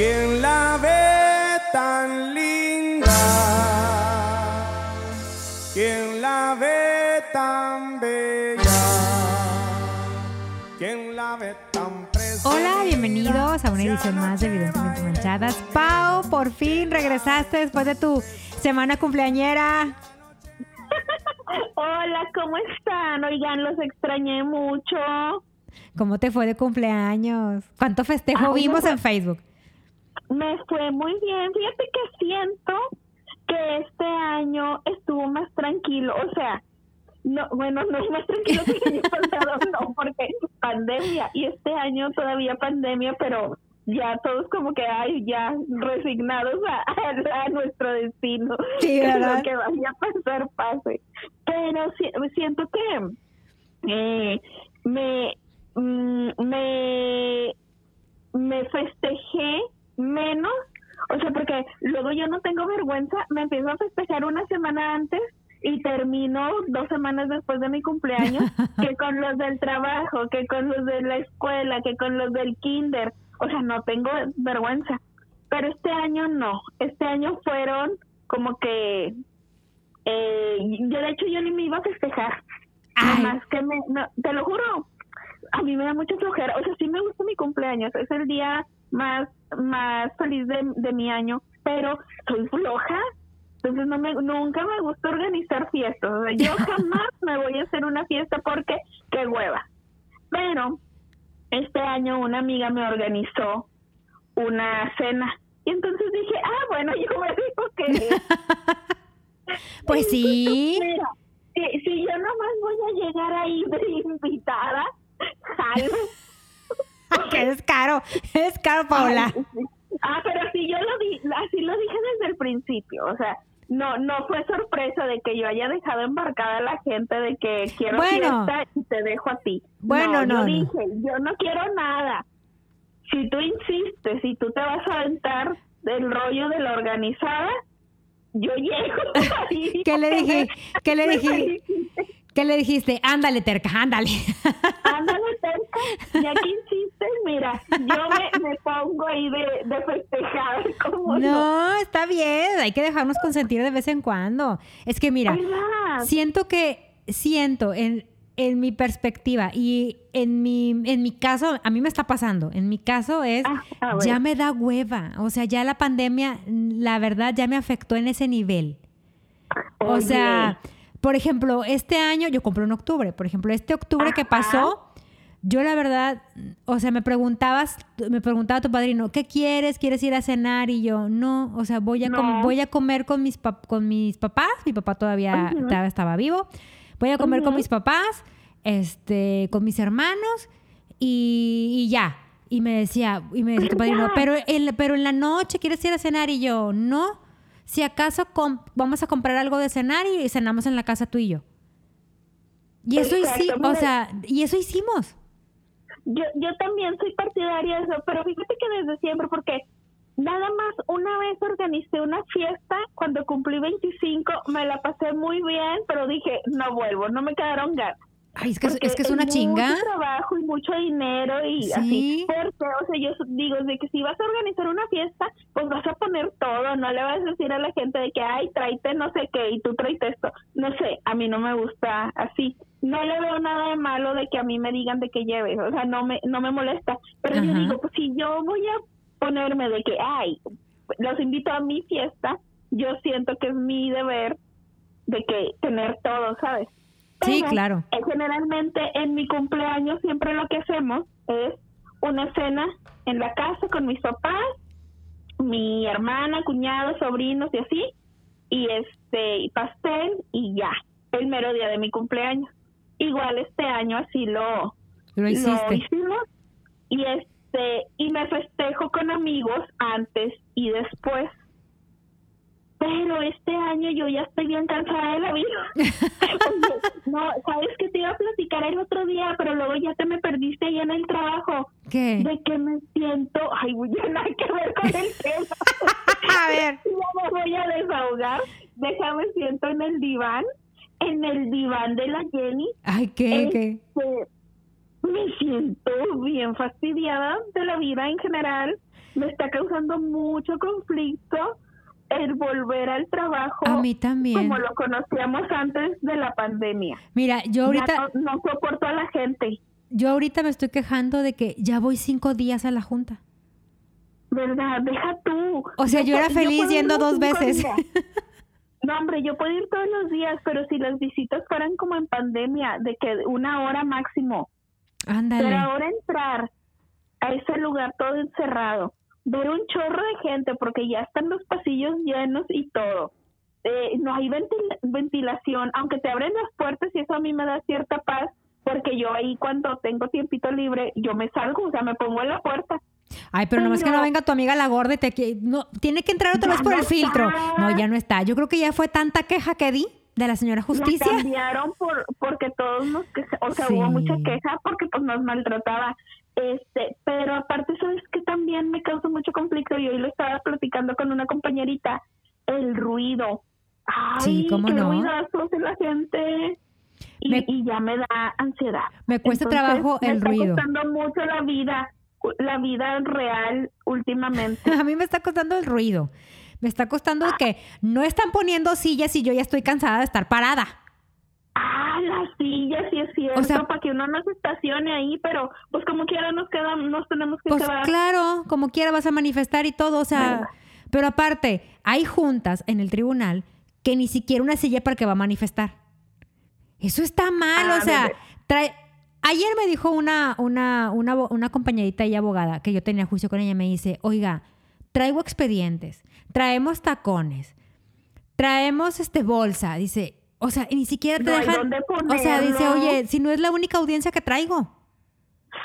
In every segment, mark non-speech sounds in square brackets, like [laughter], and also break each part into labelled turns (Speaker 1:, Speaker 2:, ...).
Speaker 1: ¿Quién la ve tan linda? ¿Quién la ve tan bella? ¿Quién la ve tan preciosa?
Speaker 2: Hola, bienvenidos a una edición más de Evidentemente Manchadas. Pau, por fin regresaste después de tu semana cumpleañera. [laughs]
Speaker 3: Hola, ¿cómo están? Oigan, los extrañé mucho.
Speaker 2: ¿Cómo te fue de cumpleaños? ¿Cuánto festejo
Speaker 3: Ay,
Speaker 2: vimos
Speaker 3: no.
Speaker 2: en Facebook?
Speaker 3: Me fue muy bien. Fíjate que siento que este año estuvo más tranquilo. O sea, no, bueno, no es más tranquilo que el año [laughs] pasado, no, porque pandemia. Y este año todavía pandemia, pero ya todos como que hay ya resignados a, [laughs] a- a nuestro destino.
Speaker 2: Sí,
Speaker 3: Que. Lo que vaya a pasar pase. Pero si- siento que eh, me, mm, me me festejé menos, o sea, porque luego yo no tengo vergüenza, me empiezo a festejar una semana antes y termino dos semanas después de mi cumpleaños, [laughs] que con los del trabajo, que con los de la escuela, que con los del kinder, o sea, no tengo vergüenza. Pero este año no, este año fueron como que, eh, yo de hecho yo ni me iba a festejar, más que me, no, te lo juro, a mí me da mucha flojera. O sea, sí me gusta mi cumpleaños. Es el día más, más feliz de, de mi año. Pero soy floja. Entonces no me, nunca me gusta organizar fiestas. O sea, yo [laughs] jamás me voy a hacer una fiesta porque qué hueva. Pero este año una amiga me organizó una cena. Y entonces dije, ah, bueno, yo me digo que... [laughs]
Speaker 2: Pues sí.
Speaker 3: Mira, si, si yo nomás voy a llegar ahí de invitada, jalo. [laughs]
Speaker 2: Que es
Speaker 3: Ay, sí. Ah, pero sí, yo lo di, así lo dije desde el principio, o sea, no no fue sorpresa de que yo haya dejado embarcada a la gente de que quiero
Speaker 2: Bueno.
Speaker 3: fiesta y te dejo a ti.
Speaker 2: Bueno, no, no.
Speaker 3: Yo dije, yo no quiero nada. Si tú insistes, si tú te vas a aventar del rollo de la organizada, yo llego [laughs] ahí.
Speaker 2: ¿Qué le dije? ¿Qué le dije? ¿Qué le dijiste? Ándale, terca, ándale.
Speaker 3: Ándale, cerca. Ya que [laughs] mira, yo me, me pongo ahí de, de festejar. como
Speaker 2: No, está bien, hay que dejarnos consentir de vez en cuando. Es que mira,
Speaker 3: ¿Verdad?
Speaker 2: siento que, siento en, en mi perspectiva y en mi, en mi caso, a mí me está pasando, en mi caso es,
Speaker 3: Ah, a ver.
Speaker 2: ya me da hueva, o sea, ya la pandemia, la verdad, ya me afectó en ese nivel. O sea, por ejemplo, este año yo compré en octubre. Por ejemplo, este octubre que pasó, yo la verdad, o sea, me preguntabas, me preguntaba tu padrino, ¿qué quieres? ¿Quieres ir a cenar? Y yo, no, o sea, voy a, com-
Speaker 3: No.
Speaker 2: voy a comer con mis, con mis papás. Mi papá todavía, estaba vivo. Voy a comer con mis papás, este, con mis hermanos y, y ya. Y me decía, y me decía tu [laughs] padrino, pero en, pero en la noche quieres ir a cenar y yo, no. Si acaso vamos a comprar algo de cenar y cenamos en la casa tú y yo. Y eso
Speaker 3: Exacto,
Speaker 2: o sea, y eso hicimos.
Speaker 3: Yo, yo también soy partidaria de eso, pero fíjate que desde siempre, porque nada más una vez organicé una fiesta cuando cumplí 25, me la pasé muy bien, pero dije, no vuelvo, no me quedaron ganas.
Speaker 2: Ay, es que, es,
Speaker 3: Porque
Speaker 2: es que es una chinga.
Speaker 3: Mucho trabajo y mucho dinero y
Speaker 2: Sí.
Speaker 3: así. Porque, o sea, yo digo, de que si vas a organizar una fiesta, pues vas a poner todo, no le vas a decir a la gente de que, ay, tráete no sé qué y tú tráete esto. No sé, a mí no me gusta así. No le veo nada de malo de que a mí me digan de que lleves, o sea, no me, no me molesta. Pero yo digo, pues si yo voy a ponerme de que, ay, los invito a mi fiesta, yo siento que es mi deber de que tener todo, ¿sabes?
Speaker 2: Sí, claro.
Speaker 3: eh, Generalmente en mi cumpleaños siempre lo que hacemos es una cena en la casa con mis papás, mi hermana, cuñados, sobrinos y así, y este pastel y ya, el mero día de mi cumpleaños. Igual este año así lo,
Speaker 2: Lo
Speaker 3: lo
Speaker 2: hiciste.
Speaker 3: hicimos y este y me festejo con amigos antes y después. Pero este año yo ya estoy bien cansada de la vida. [laughs] [laughs] No, sabes que te iba a platicar el otro día, pero luego ya te me perdiste ahí en el trabajo.
Speaker 2: ¿Qué?
Speaker 3: De que me siento, ay, ya nada que ver con el tema. [laughs]
Speaker 2: A ver.
Speaker 3: Ya me voy a desahogar. Déjame siento en el diván, en el diván de la Jenny.
Speaker 2: Ay, ¿qué? ¿Qué?
Speaker 3: Este, me siento bien fastidiada de la vida en general. me está causando mucho conflicto el volver al trabajo
Speaker 2: A mí también.
Speaker 3: como lo conocíamos antes de la pandemia.
Speaker 2: Mira, yo ahorita,
Speaker 3: no, no soporto a la gente,
Speaker 2: yo ahorita me estoy quejando de que ya voy cinco días a la junta.
Speaker 3: ¿verdad? Deja tú.
Speaker 2: O sea, yo era feliz
Speaker 3: ir
Speaker 2: yendo dos veces. [laughs]
Speaker 3: No, hombre, yo puedo ir todos los días, pero si las visitas fueran como en pandemia, de que una hora máximo,
Speaker 2: Ándale.
Speaker 3: Pero ahora entrar a ese lugar todo encerrado, ver un chorro de gente porque ya están los pasillos llenos y todo. Eh, no hay ventil- ventilación, aunque te abren las puertas y eso a mí me da cierta paz porque yo ahí cuando tengo tiempito libre yo me salgo, o sea, me pongo en la puerta.
Speaker 2: Ay, pero nomás que no venga tu amiga la gorda y te... No, tiene que entrar otra
Speaker 3: Ya
Speaker 2: vez por
Speaker 3: no
Speaker 2: el filtro. No, ya no está. Yo creo que ya fue tanta queja que di de la señora
Speaker 3: La
Speaker 2: Justicia.
Speaker 3: cambiaron por porque todos nos queja- o sea,
Speaker 2: Sí.
Speaker 3: hubo mucha queja porque pues nos maltrataba. Este, pero aparte sabes que también me causa mucho conflicto y hoy lo estaba platicando con una compañerita, el ruido. Ay,
Speaker 2: Sí, ¿cómo
Speaker 3: qué
Speaker 2: no?
Speaker 3: ruidazo hace la gente. Y,
Speaker 2: Me-
Speaker 3: y ya me da ansiedad.
Speaker 2: Me cuesta
Speaker 3: Entonces,
Speaker 2: trabajo
Speaker 3: me
Speaker 2: el
Speaker 3: está
Speaker 2: ruido.
Speaker 3: costando mucho la vida, la vida real últimamente. [laughs]
Speaker 2: A mí me está costando el ruido. Me está costando que no están poniendo sillas y yo ya estoy cansada de estar parada.
Speaker 3: Ah, las sillas, sí es cierto,
Speaker 2: O sea-
Speaker 3: para que uno no se estacione ahí, pero pues como quiera nos quedamos, nos tenemos que
Speaker 2: Pues
Speaker 3: quedar.
Speaker 2: claro, como quiera vas a manifestar y todo, o sea, pero aparte, hay juntas en el tribunal que ni siquiera una silla para que va a manifestar. Eso está mal,
Speaker 3: Ah,
Speaker 2: o sea, trae... Ayer me dijo una, una, una, una compañerita y abogada que yo tenía juicio con ella, me dice, oiga, traigo expedientes, traemos tacones, traemos este bolsa, dice, o sea, ni siquiera te
Speaker 3: No
Speaker 2: dejan, o sea, dice, oye, si no es la única audiencia que traigo.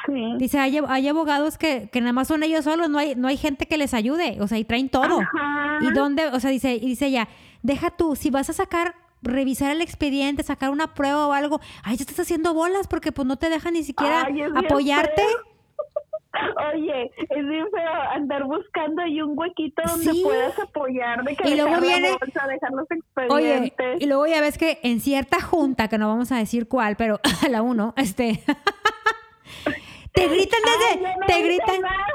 Speaker 3: Sí.
Speaker 2: Dice, hay, hay abogados que, que nada más son ellos solos, no hay, no hay gente que les ayude, o sea, y traen todo.
Speaker 3: Ajá.
Speaker 2: Y dónde, o sea, dice, y dice ella, deja tú, si vas a sacar, revisar el expediente, sacar una prueba o algo, ay, ya estás haciendo bolas porque pues no te dejan ni siquiera
Speaker 3: Ay,
Speaker 2: apoyarte. [laughs]
Speaker 3: Oye, es bien feo andar buscando ahí un huequito donde
Speaker 2: Sí.
Speaker 3: puedas apoyar, de que
Speaker 2: Y luego
Speaker 3: la
Speaker 2: viene-
Speaker 3: bolsa, dejar los
Speaker 2: Oye,
Speaker 3: expedientes.
Speaker 2: y luego ya ves que en cierta junta, que no vamos a decir cuál, pero [laughs] a la uno, este, [laughs] te gritan desde,
Speaker 3: no
Speaker 2: te gritan,
Speaker 3: nada.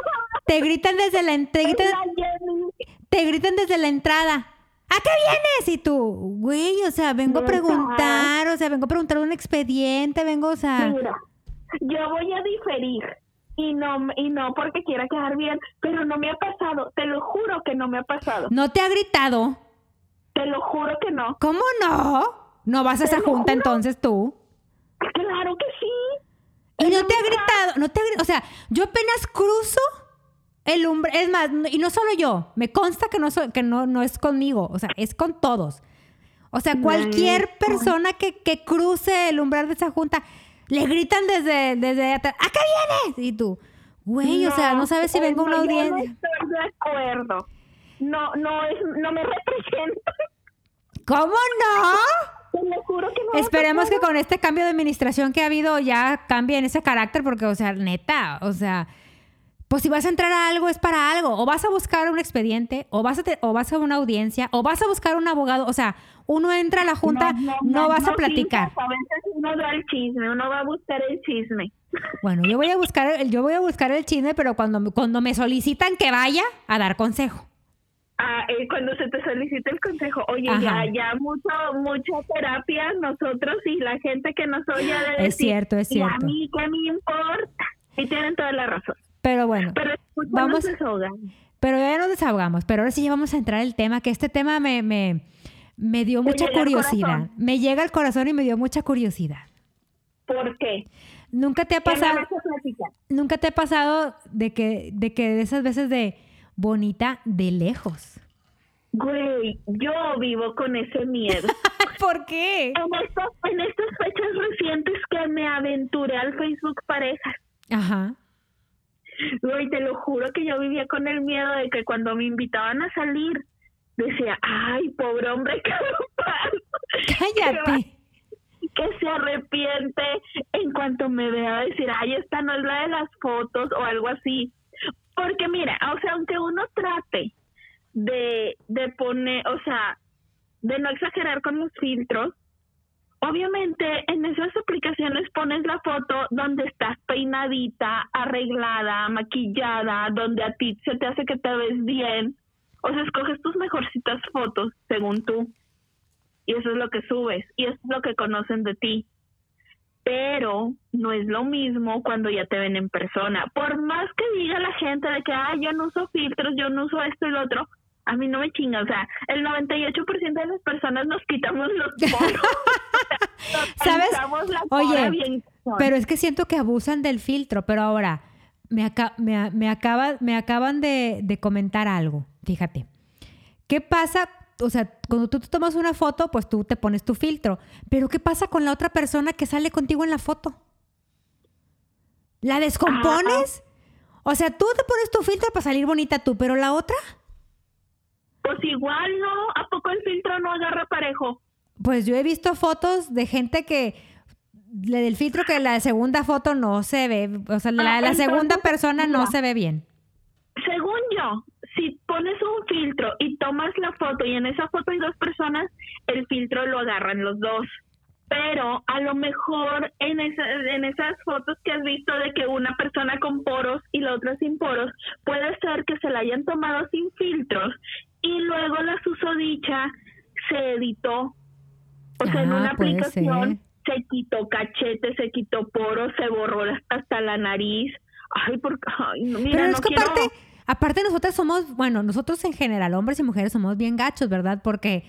Speaker 2: te gritan desde la, te gritan,
Speaker 3: la
Speaker 2: te gritan desde la entrada. ¿A qué vienes? Y tú, güey, o sea, vengo a preguntar, o sea, vengo a preguntar un expediente, vengo, o sea,
Speaker 3: Mira, yo voy a diferir y no y no porque quiera quedar bien, pero no me ha pasado, te lo juro que no me ha pasado.
Speaker 2: no te ha gritado.
Speaker 3: Te lo juro que no.
Speaker 2: ¿Cómo no? No vas a esa junta
Speaker 3: juro.
Speaker 2: entonces tú.
Speaker 3: Claro que sí.
Speaker 2: Y no te ha gritado, no te ha gri- o sea, yo apenas cruzo el umbral, es más, y no solo yo, me consta que no so- que no, no es conmigo, o sea, es con todos. O sea, cualquier persona que, que cruce el umbral de esa junta, le gritan desde, desde atrás, ¿a qué vienes? Y tú, güey, o sea, no sabes si vengo a una
Speaker 3: no, yo
Speaker 2: audiencia.
Speaker 3: No estoy de acuerdo. No, no es, no me representa.
Speaker 2: ¿Cómo no?
Speaker 3: Te lo juro que no. me ha
Speaker 2: Esperemos que con este cambio de administración que ha habido ya cambie en ese carácter, porque, o sea, neta, o sea, pues si vas a entrar a algo es para algo, o vas a buscar un expediente, o vas a, te- o vas a una audiencia, o vas a buscar un abogado, o sea, uno entra a la junta, no, vas a platicar.
Speaker 3: A veces uno da el chisme, uno va a buscar el chisme.
Speaker 2: Bueno, yo voy a buscar, el- yo voy a buscar el chisme, pero cuando, cuando me solicitan que vaya a dar consejo.
Speaker 3: Ah, eh, cuando se te solicita el consejo, oye,
Speaker 2: Ajá.
Speaker 3: ya, ya mucho, mucha terapia nosotros y la gente que nos oye de
Speaker 2: Es
Speaker 3: decir,
Speaker 2: cierto, es
Speaker 3: "Y a
Speaker 2: cierto.
Speaker 3: mí qué me importa. Y tienen toda la razón.
Speaker 2: Pero bueno,
Speaker 3: Pero
Speaker 2: Vamos- pero ya nos desahogamos, pero ahora sí ya vamos a entrar al tema, que este tema me, me, me dio mucha curiosidad. Me llega al corazón y me dio mucha curiosidad.
Speaker 3: ¿Por qué?
Speaker 2: ¿Nunca te ha
Speaker 3: ¿Qué me
Speaker 2: pasado, nunca te ha pasado de que, de que de esas veces de bonita de lejos?
Speaker 3: Güey, yo vivo con ese miedo. [laughs]
Speaker 2: ¿Por qué?
Speaker 3: en, estos, en estas fechas recientes que me aventuré al Facebook Parejas,
Speaker 2: Ajá.
Speaker 3: Güey, te lo juro que yo vivía con el miedo de que cuando me invitaban a salir, decía, ay, pobre hombre, ¿qué me pasa?
Speaker 2: Cállate. [laughs]
Speaker 3: que se arrepiente en cuanto me vea decir, ay, esta no es la de las fotos o algo así. Porque mira, o sea, aunque uno trate de, de poner, o sea, de no exagerar con los filtros, obviamente en esas aplicaciones pones la foto donde estás peinadita, arreglada, maquillada, donde a ti se te hace que te ves bien. O sea, escoges tus mejorcitas fotos según tú. Y eso es lo que subes. Y eso es lo que conocen de ti. Pero no es lo mismo cuando ya te ven en persona. Por más que diga la gente de que, ay, yo no uso filtros, yo no uso esto y lo otro, a mí no me chinga. O sea, el 98% de las personas nos quitamos los [laughs] poros.
Speaker 2: ¿Sabes?
Speaker 3: La
Speaker 2: Oye,
Speaker 3: bien.
Speaker 2: Pero es que siento que abusan del filtro, pero ahora me, me, me acaba- me acaban de, de comentar algo, fíjate. ¿Qué pasa? O sea, cuando tú te tomas una foto, pues tú te pones tu filtro, pero ¿qué pasa con la otra persona que sale contigo en la foto? ¿La descompones? O sea, tú te pones tu filtro para salir bonita tú, pero la otra,
Speaker 3: Pues igual, ¿no? ¿A poco el filtro no agarra parejo?
Speaker 2: pues yo he visto fotos de gente que le del filtro que la segunda foto no se ve, o sea, la,
Speaker 3: Ah,
Speaker 2: la segunda persona no
Speaker 3: mira.
Speaker 2: se ve bien.
Speaker 3: Según yo, si pones un filtro y tomas la foto y en esa foto hay dos personas, el filtro lo agarran los dos. Pero a lo mejor en, esa- en esas fotos que has visto de que una persona con poros y la otra sin poros, puede ser que se la hayan tomado sin filtros y luego la susodicha se editó. O sea, en
Speaker 2: Ah,
Speaker 3: una aplicación se quitó cachete, se quitó poros, se borró hasta la nariz. Ay, porque, ay, no, mira,
Speaker 2: Pero es que
Speaker 3: quiero-
Speaker 2: aparte, aparte nosotros somos, bueno, nosotros en general, hombres y mujeres somos bien gachos, ¿verdad? Porque,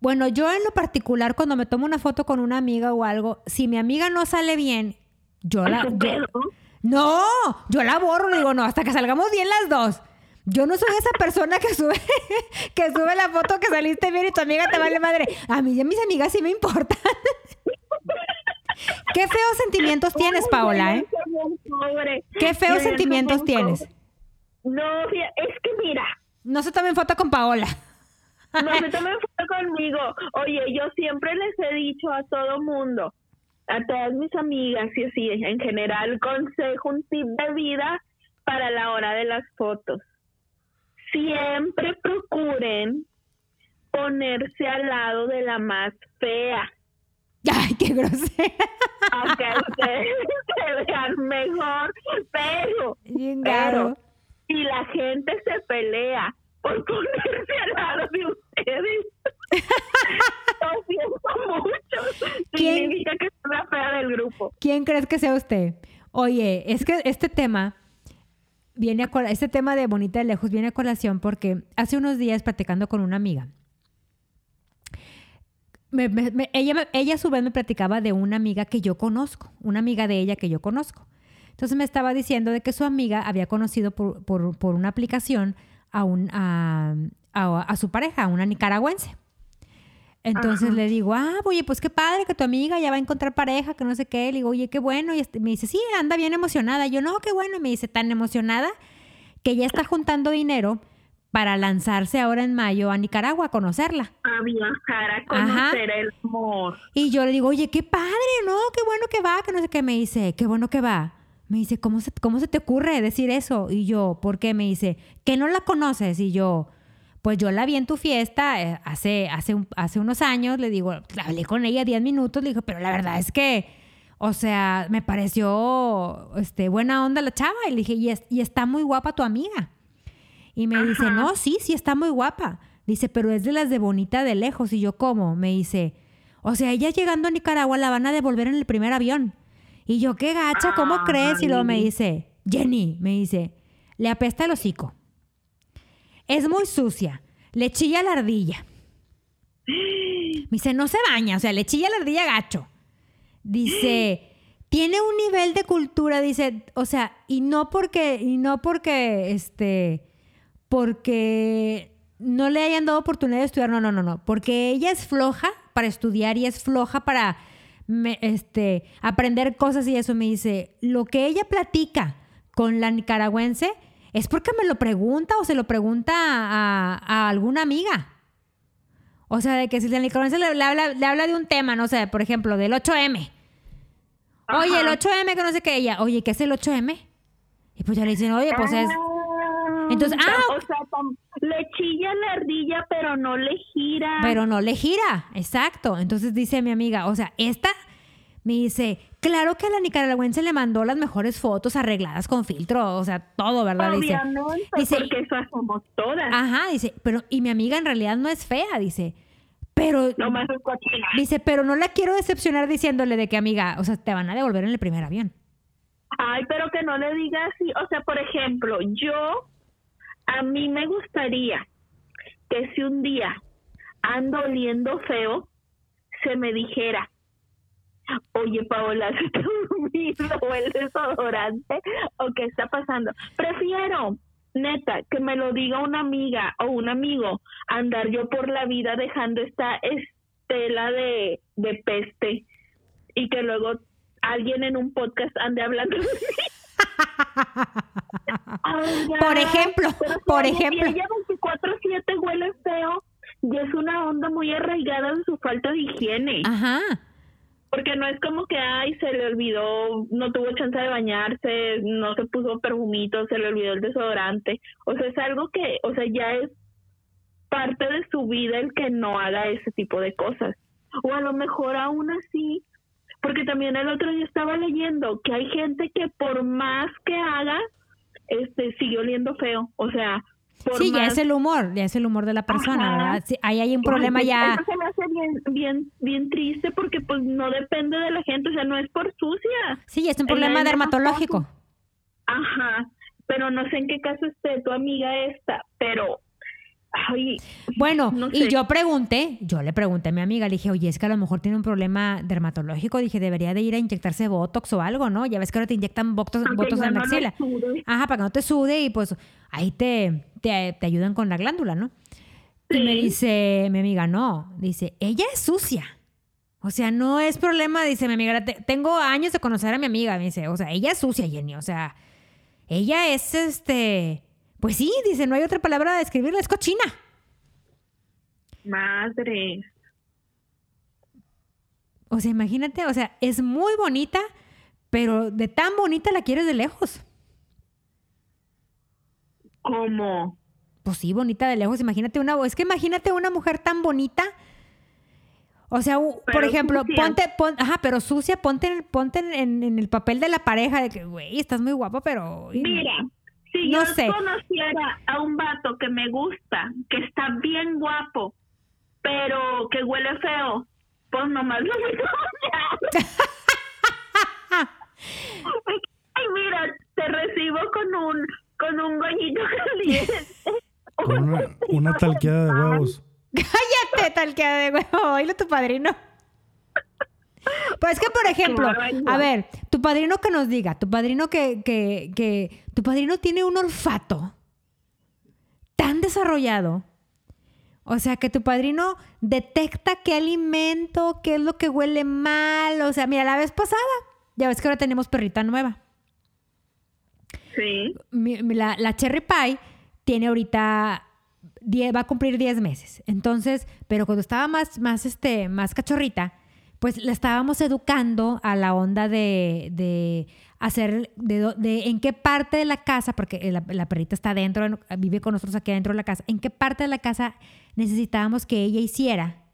Speaker 2: bueno, yo en lo particular, cuando me tomo una foto con una amiga o algo, si mi amiga no sale bien, yo la... Yo- no, yo la borro, le digo, no, hasta que salgamos bien las dos. Yo no soy esa persona que sube, [laughs] que sube la foto que saliste bien y tu amiga te vale madre. A mí y a mis amigas sí me importan. [laughs] Qué feos sentimientos tienes, Paola, ¿eh? Qué feos sentimientos tienes.
Speaker 3: No, es que mira,
Speaker 2: No se tomen foto con Paola.
Speaker 3: no se [laughs] tomen foto conmigo. Oye, yo siempre les he dicho a todo mundo, a todas mis amigas y así, en general, consejo, un tip de vida para la hora de las fotos. Siempre procuren ponerse al lado de la más fea. [laughs]
Speaker 2: Ay, qué grosera.
Speaker 3: aunque ustedes [laughs] se vean mejor, pero,
Speaker 2: Bien
Speaker 3: pero si la gente se pelea por [laughs] ponerse al lado de ustedes, lo siento mucho.
Speaker 2: ¿Quién?
Speaker 3: Significa que es la fea del grupo.
Speaker 2: ¿Quién crees que sea usted? Oye, es que este tema viene a este tema de bonita de lejos viene a colación porque hace unos días platicando con una amiga. ella, ella a su vez me platicaba de una amiga que yo conozco, una amiga de ella que yo conozco. Entonces me estaba diciendo de que su amiga había conocido por, por- por una aplicación a, un, a, a- a su pareja, a una nicaragüense. Entonces
Speaker 3: Ajá.
Speaker 2: le digo, ah, oye, pues qué padre que tu amiga ya va a encontrar pareja, que no sé qué. Le digo, oye, qué bueno. Y este- me dice, sí, anda bien emocionada. Yo, no, qué bueno. Me dice, tan emocionada que ya está juntando dinero para lanzarse ahora en mayo a Nicaragua a conocerla.
Speaker 3: A viajar, a
Speaker 2: Ajá.
Speaker 3: conocer el amor.
Speaker 2: Y yo le digo, oye, qué padre, ¿no? Qué bueno que va, que no sé qué. Me dice, qué bueno que va. Me dice, ¿cómo se, ¿cómo se te ocurre decir eso? Y yo, ¿por qué? Me dice, que no la conoces. Y yo, pues yo la vi en tu fiesta eh, hace, hace, hace unos años. Le digo, hablé con ella 10 minutos. Le digo, pero la verdad es que, o sea, me pareció este, buena onda la chava. Y le dije, y, es- y está muy guapa tu amiga. Y me dice, no, sí, sí está muy guapa. Dice, pero es de las de bonita de lejos. Y yo, ¿cómo? Me dice, o sea, ella llegando a Nicaragua la van a devolver en el primer avión. Y yo, qué gacha, ¿cómo
Speaker 3: Ay.
Speaker 2: crees? Y luego me dice, Jenny, me dice, le apesta el hocico. Es muy sucia. Le chilla la ardilla. Me dice, no se baña, o sea, le chilla la ardilla gacho. Dice, tiene un nivel de cultura, dice, o sea, y no porque, y no porque, este, porque no le hayan dado oportunidad de estudiar, no, no, no, no, porque ella es floja para estudiar y es floja para, este, aprender cosas y eso me dice, lo que ella platica con la nicaragüense es porque me lo pregunta o se lo pregunta a, a alguna amiga. O sea, de que si la nicaragüense le, le habla, le habla de un tema, no sé, por ejemplo, del 8M. Oye, el
Speaker 3: Ajá.
Speaker 2: 8M que no sé qué ella. Oye, ¿qué es el 8M? Y pues ya le dicen, oye, pues es...
Speaker 3: Ah,
Speaker 2: Entonces,
Speaker 3: tam-
Speaker 2: ah,
Speaker 3: o sea, le chilla la ardilla, pero no le gira.
Speaker 2: pero no le gira, exacto. Entonces dice mi amiga, o sea, esta me dice, claro que a la nicaragüense le mandó las mejores fotos arregladas con filtro, o sea, todo, ¿verdad? Dice,
Speaker 3: Obviamente,
Speaker 2: dice-
Speaker 3: porque eso hacemos todas.
Speaker 2: ajá, dice, pero, y mi amiga en realidad no es fea, dice, pero,
Speaker 3: No más
Speaker 2: dice, pero no la quiero decepcionar diciéndole de que, amiga, o sea, te van a devolver en el primer avión.
Speaker 3: Ay, pero que no le diga así. O sea, por ejemplo, yo, a mí me gustaría que si un día ando oliendo feo, se me dijera, oye, Paola, ¿se te olvidó el desodorante? ¿O qué está pasando? Prefiero, neta, que me lo diga una amiga o un amigo, andar yo por la vida dejando esta estela de, de peste y que luego alguien en un podcast ande hablando de mí. [laughs] Ay, ya.
Speaker 2: Por ejemplo,
Speaker 3: Pero si
Speaker 2: por ejemplo.
Speaker 3: ella 24/7 huele feo y es una onda muy arraigada en su falta de higiene.
Speaker 2: Ajá.
Speaker 3: Porque no es como que, ay, se le olvidó, no tuvo chance de bañarse, no se puso perfumito, se le olvidó el desodorante. O sea, es algo que, o sea, ya es parte de su vida el que no haga ese tipo de cosas. O a lo mejor aún así, porque también el otro día estaba leyendo que hay gente que por más que haga, este, sigue oliendo feo. O sea, por
Speaker 2: Sí, ya es el humor, ya es el humor de la persona,
Speaker 3: Ajá.
Speaker 2: ¿verdad? Sí, ahí hay un problema
Speaker 3: Ay,
Speaker 2: ya.
Speaker 3: Eso se me hace bien, bien, bien triste porque pues no depende de la gente, o sea, no es por sucia.
Speaker 2: Sí, es un problema dermatológico.
Speaker 3: Ajá, pero no sé en qué caso esté tu amiga esta, pero, ay,
Speaker 2: Bueno,
Speaker 3: No
Speaker 2: y yo pregunté, yo le pregunté a mi amiga, le dije, oye, es que a lo mejor tiene un problema dermatológico. Dije, debería de ir a inyectarse Botox o algo, ¿no? Ya ves que ahora te inyectan Botox, botox en la axila. Ajá, para que no te sude y pues ahí te, te, te ayudan con la glándula, ¿no? Y me dice mi amiga, no, dice, ella es sucia. O sea, no es problema, dice mi amiga, "te- tengo años de conocer a mi amiga, me dice, o sea, ella es sucia, Jenny, o sea, ella es este, pues sí, dice, no hay otra palabra de describirla, es cochina.
Speaker 3: Madre.
Speaker 2: O sea, imagínate, o sea, es muy bonita, pero de tan bonita la quieres de lejos.
Speaker 3: ¿Cómo?
Speaker 2: Pues sí, bonita de lejos. Imagínate una, es que imagínate una mujer tan bonita. O sea, por ejemplo,
Speaker 3: sucia.
Speaker 2: ponte, pon- ajá, pero sucia, ponte, en, ponte en, en el papel de la pareja de que, güey, estás muy guapa, pero...
Speaker 3: Mira, si
Speaker 2: No
Speaker 3: yo
Speaker 2: sé.
Speaker 3: conociera a un vato que me gusta, que está bien guapo, pero que huele feo, pues nomás lo voy a. [laughs] Ay, mira, te recibo con un con un goñito caliente.
Speaker 4: Con una, una talqueada de huevos. [laughs]
Speaker 2: Cállate, talqueada de huevo, oílo tu padrino. Pues es que, por ejemplo, a ver, tu padrino que nos diga, tu padrino que, que, que, tu padrino tiene un olfato tan desarrollado. O sea, que tu padrino detecta qué alimento, qué es lo que huele mal. O sea, mira, la vez pasada, ya ves que ahora tenemos perrita nueva.
Speaker 3: Sí.
Speaker 2: la, la Cherry Pie tiene ahorita 10, va a cumplir 10 meses. Entonces, pero cuando estaba más, más, este, más cachorrita, pues la estábamos educando a la onda de, de hacer, de, en qué parte de la casa, porque la, la perrita está adentro, vive con nosotros aquí adentro de la casa, en qué parte de la casa necesitábamos que ella hiciera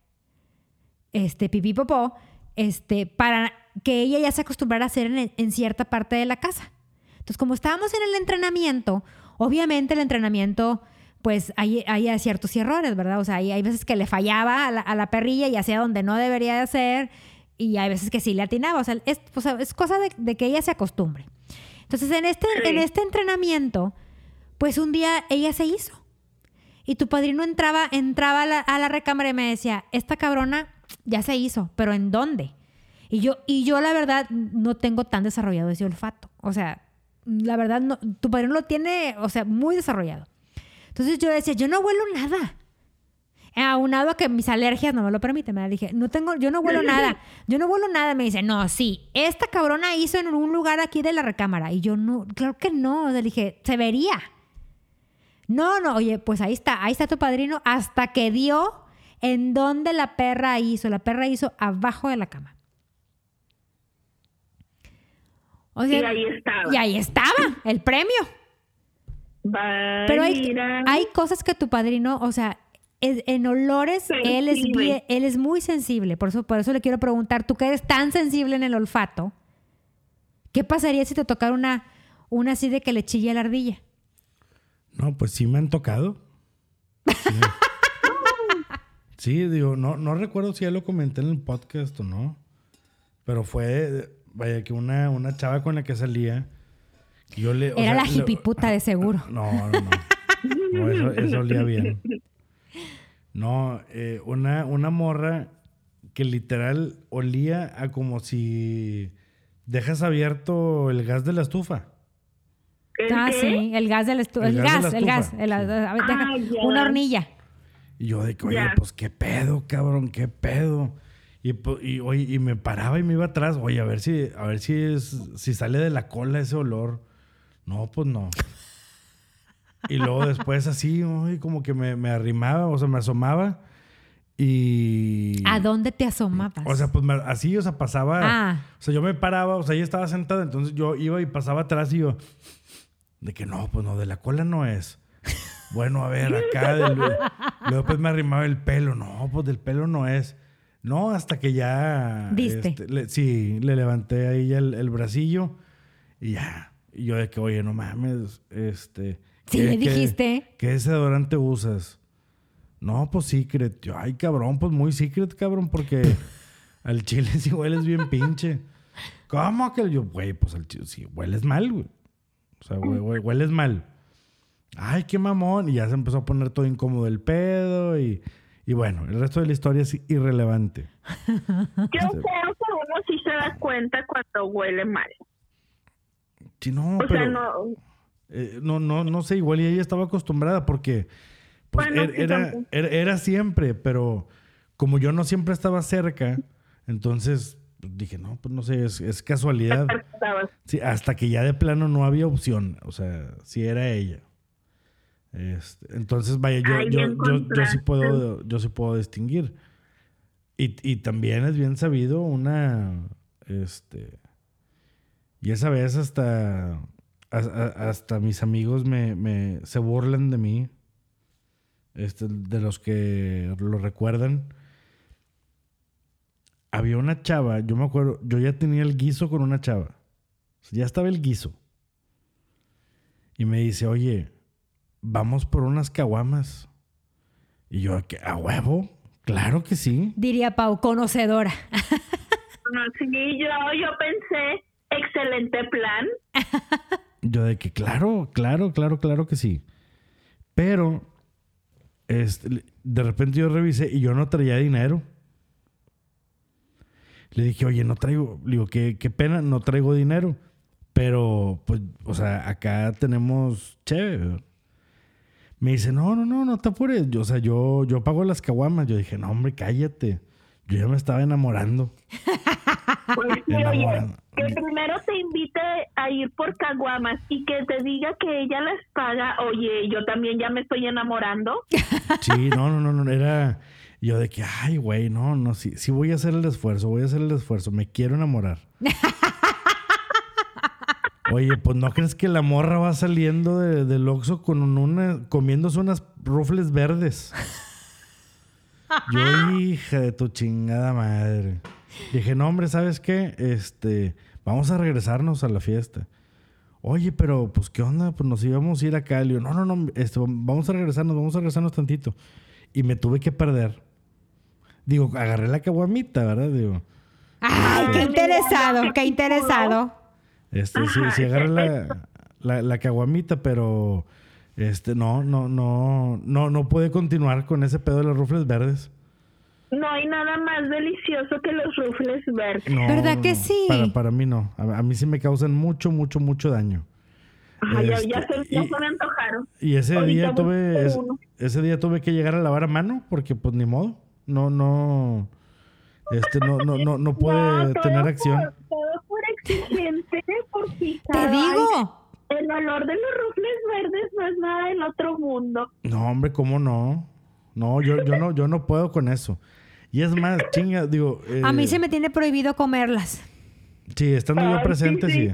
Speaker 2: este pipí popó, este, para que ella ya se acostumbrara a hacer en, en cierta parte de la casa. Entonces, como estábamos en el entrenamiento, obviamente el entrenamiento, pues hay, hay ciertos errores, ¿verdad? O sea, hay, hay veces que le fallaba a la, a la perrilla y hacía donde no debería de hacer, y hay veces que sí le atinaba. O sea, es, o sea, es cosa de, de que ella se acostumbre. Entonces, en este,
Speaker 3: Sí.
Speaker 2: en este entrenamiento, pues un día ella se hizo. Y tu padrino entraba, entraba a la, a la recámara y me decía, esta cabrona ya se hizo, pero ¿en dónde? Y yo, y yo la verdad no tengo tan desarrollado ese olfato. O sea, la verdad, no, tu padrino lo tiene, o sea, muy desarrollado. Entonces yo decía, yo no huelo nada. Aunado a que mis alergias no me lo permiten, me dije, no tengo, yo no huelo nada, yo no huelo nada. Me dice, no, sí, esta cabrona hizo en un lugar aquí de la recámara. Y yo no, claro que no. O sea, le dije, se vería. No, no, oye, pues ahí está, ahí está tu padrino hasta que dio en donde la perra hizo. La perra hizo abajo de la cama. O sea,
Speaker 3: Y ahí estaba.
Speaker 2: y ahí estaba el premio.
Speaker 3: Va
Speaker 2: Pero hay,
Speaker 3: a-
Speaker 2: hay cosas que tu padrino, o sea, es- en olores él es, bien- él es muy sensible. Por eso, por eso le quiero preguntar, tú que eres tan sensible en el olfato, ¿qué pasaría si te tocara una, una así de que le chille la ardilla?
Speaker 4: No, pues sí me han tocado. Sí, [laughs] Sí, digo, no, no recuerdo si ya lo comenté en el podcast o no. Pero fue, vaya, que una, una chava con la que salía. Yo le,
Speaker 2: Era
Speaker 4: sea,
Speaker 2: la hippieputa de seguro. [laughs]
Speaker 4: No, no, no. No, eso, eso olía bien. No, eh, una, una morra que literal olía a como si dejas abierto el gas de la estufa.
Speaker 3: ¿El
Speaker 2: Ah,
Speaker 3: qué?
Speaker 2: sí, el gas del estu-
Speaker 4: El
Speaker 2: el,
Speaker 4: gas de
Speaker 2: gas,
Speaker 4: la
Speaker 2: el gas,
Speaker 4: estufa,
Speaker 2: el- a ver, deja-
Speaker 3: Ah,
Speaker 2: una hornilla.
Speaker 4: Y yo de que, oye, pues qué pedo, cabrón, qué pedo. Y, y, oye, y me paraba y me iba atrás, oye, a ver si, a ver si es, si sale de la cola ese olor. No, pues no. Y luego después así, como que me, me arrimaba, o sea, me asomaba. Y.
Speaker 2: ¿A dónde te asomabas?
Speaker 4: O sea, pues me- así, o sea, pasaba.
Speaker 2: Ah.
Speaker 4: O sea, yo me paraba, o sea, ella estaba sentada, entonces yo iba y pasaba atrás y yo. De que no, pues no, de la cola no es. Bueno, a ver, acá. del- luego pues me arrimaba el pelo. No, pues del pelo no es. No, hasta que ya.
Speaker 2: Diste.
Speaker 4: este, le- sí, le levanté ahí el, el bracillo y ya. Y yo de que, oye, no mames, este.
Speaker 2: Sí,
Speaker 4: ¿qué-
Speaker 2: le
Speaker 4: qué-
Speaker 2: dijiste.
Speaker 4: ¿Qué desodorante usas? No, pues Secret. Yo, ay, cabrón, pues muy Secret, cabrón, porque [laughs] al chile sí hueles bien pinche. ¿Cómo que yo, güey, pues al chile sí hueles mal, güey? O sea, güey, güey, hueles mal. Ay, qué mamón. Y ya se empezó a poner todo incómodo el pedo y, y bueno, el resto de la historia es irrelevante. [laughs]
Speaker 3: Yo creo que uno sí se da cuenta cuando huele mal.
Speaker 4: Sí, no,
Speaker 3: O
Speaker 4: pero...
Speaker 3: sea, no.
Speaker 4: Eh, no, no, no sé, igual y ella estaba acostumbrada porque pues,
Speaker 3: Bueno,
Speaker 4: er-
Speaker 3: sí,
Speaker 4: era,
Speaker 3: también.
Speaker 4: era, siempre, pero como yo no siempre estaba cerca, entonces dije, no, pues no sé, es, es casualidad. Sí, hasta que ya de plano no había opción, o sea, si era ella. Este, entonces, vaya, yo,
Speaker 3: Ay,
Speaker 4: yo, yo, yo sí puedo, yo sí puedo distinguir. Y, y también es bien sabido una, este, y esa vez hasta, hasta mis amigos me, me, se burlan de mí, este, de los que lo recuerdan. Había una chava, yo me acuerdo, yo ya tenía el guiso con una chava. O sea, ya estaba el guiso. Y me dice, oye, vamos por unas caguamas. Y yo, "¿Qué? ¿a huevo? Claro que sí.
Speaker 2: Diría Pau, conocedora. [laughs]
Speaker 3: No, sí, yo, yo pensé, excelente plan. [laughs]
Speaker 4: Yo de que, claro, claro, claro, claro que sí. Pero, este, de repente yo revisé y yo no traía dinero. Le dije, oye, no traigo, le digo, qué, qué pena, no traigo dinero. Pero, pues, o sea, acá tenemos chévere. Me dice, no, no, no, no te apures. Yo, o sea, yo, yo pago las caguamas. Yo dije, no, hombre, cállate. Yo ya me estaba enamorando. [laughs]
Speaker 3: Pues oye, [laughs] que primero te invite a ir por caguamas y que te diga que ella las paga. Oye, yo también ya me estoy enamorando.
Speaker 4: Sí, no, no, no, no, era yo de que, ay, güey, no, no, sí, sí voy a hacer el esfuerzo, voy a hacer el esfuerzo, me quiero enamorar. [laughs] Oye, pues no crees que la morra va saliendo de- del Oxxo con una, comiéndose unas rufles verdes. [laughs] Yo, hija de tu chingada madre. Dije, no, hombre, ¿sabes qué? Este, vamos a regresarnos a la fiesta. Oye, pero, pues, ¿qué onda? Pues nos íbamos a ir acá. Le digo, no, no, no, este, vamos a regresarnos, vamos a regresarnos tantito. Y me tuve que perder. Digo, agarré la caguamita, ¿verdad? Digo,
Speaker 2: Ay, qué interesado, qué interesado.
Speaker 4: este, sí, sí agarré la, la, la caguamita, pero, este, no, no, no, no, no pude continuar con ese pedo de los rufles verdes.
Speaker 3: No hay nada más delicioso que los rufles verdes.
Speaker 4: No,
Speaker 2: ¿Verdad
Speaker 4: no,
Speaker 2: que sí?
Speaker 4: Para, para mí no. A, a mí sí me causan mucho, mucho, mucho daño.
Speaker 3: Ajá, ya, ya
Speaker 4: Este,
Speaker 3: se, ya
Speaker 4: y-
Speaker 3: se me antojaron.
Speaker 4: Y ese
Speaker 3: Ahorita
Speaker 4: día tuve, ese día tuve que llegar a lavar a mano porque pues ni modo. No, no, este, no, no, no, no puede [laughs]
Speaker 3: No, todo
Speaker 4: tener
Speaker 3: por-
Speaker 4: acción.
Speaker 3: todo por exigente, por.
Speaker 2: Te
Speaker 3: Ay,
Speaker 2: digo.
Speaker 3: El olor de los rufles verdes no es nada del otro mundo.
Speaker 4: No, hombre, ¿cómo no? No, yo, yo no, yo no puedo con eso. Y es más, chinga, digo.
Speaker 2: A mí
Speaker 4: eh,
Speaker 2: se me tiene prohibido comerlas.
Speaker 4: Sí, estando yo presente, sí.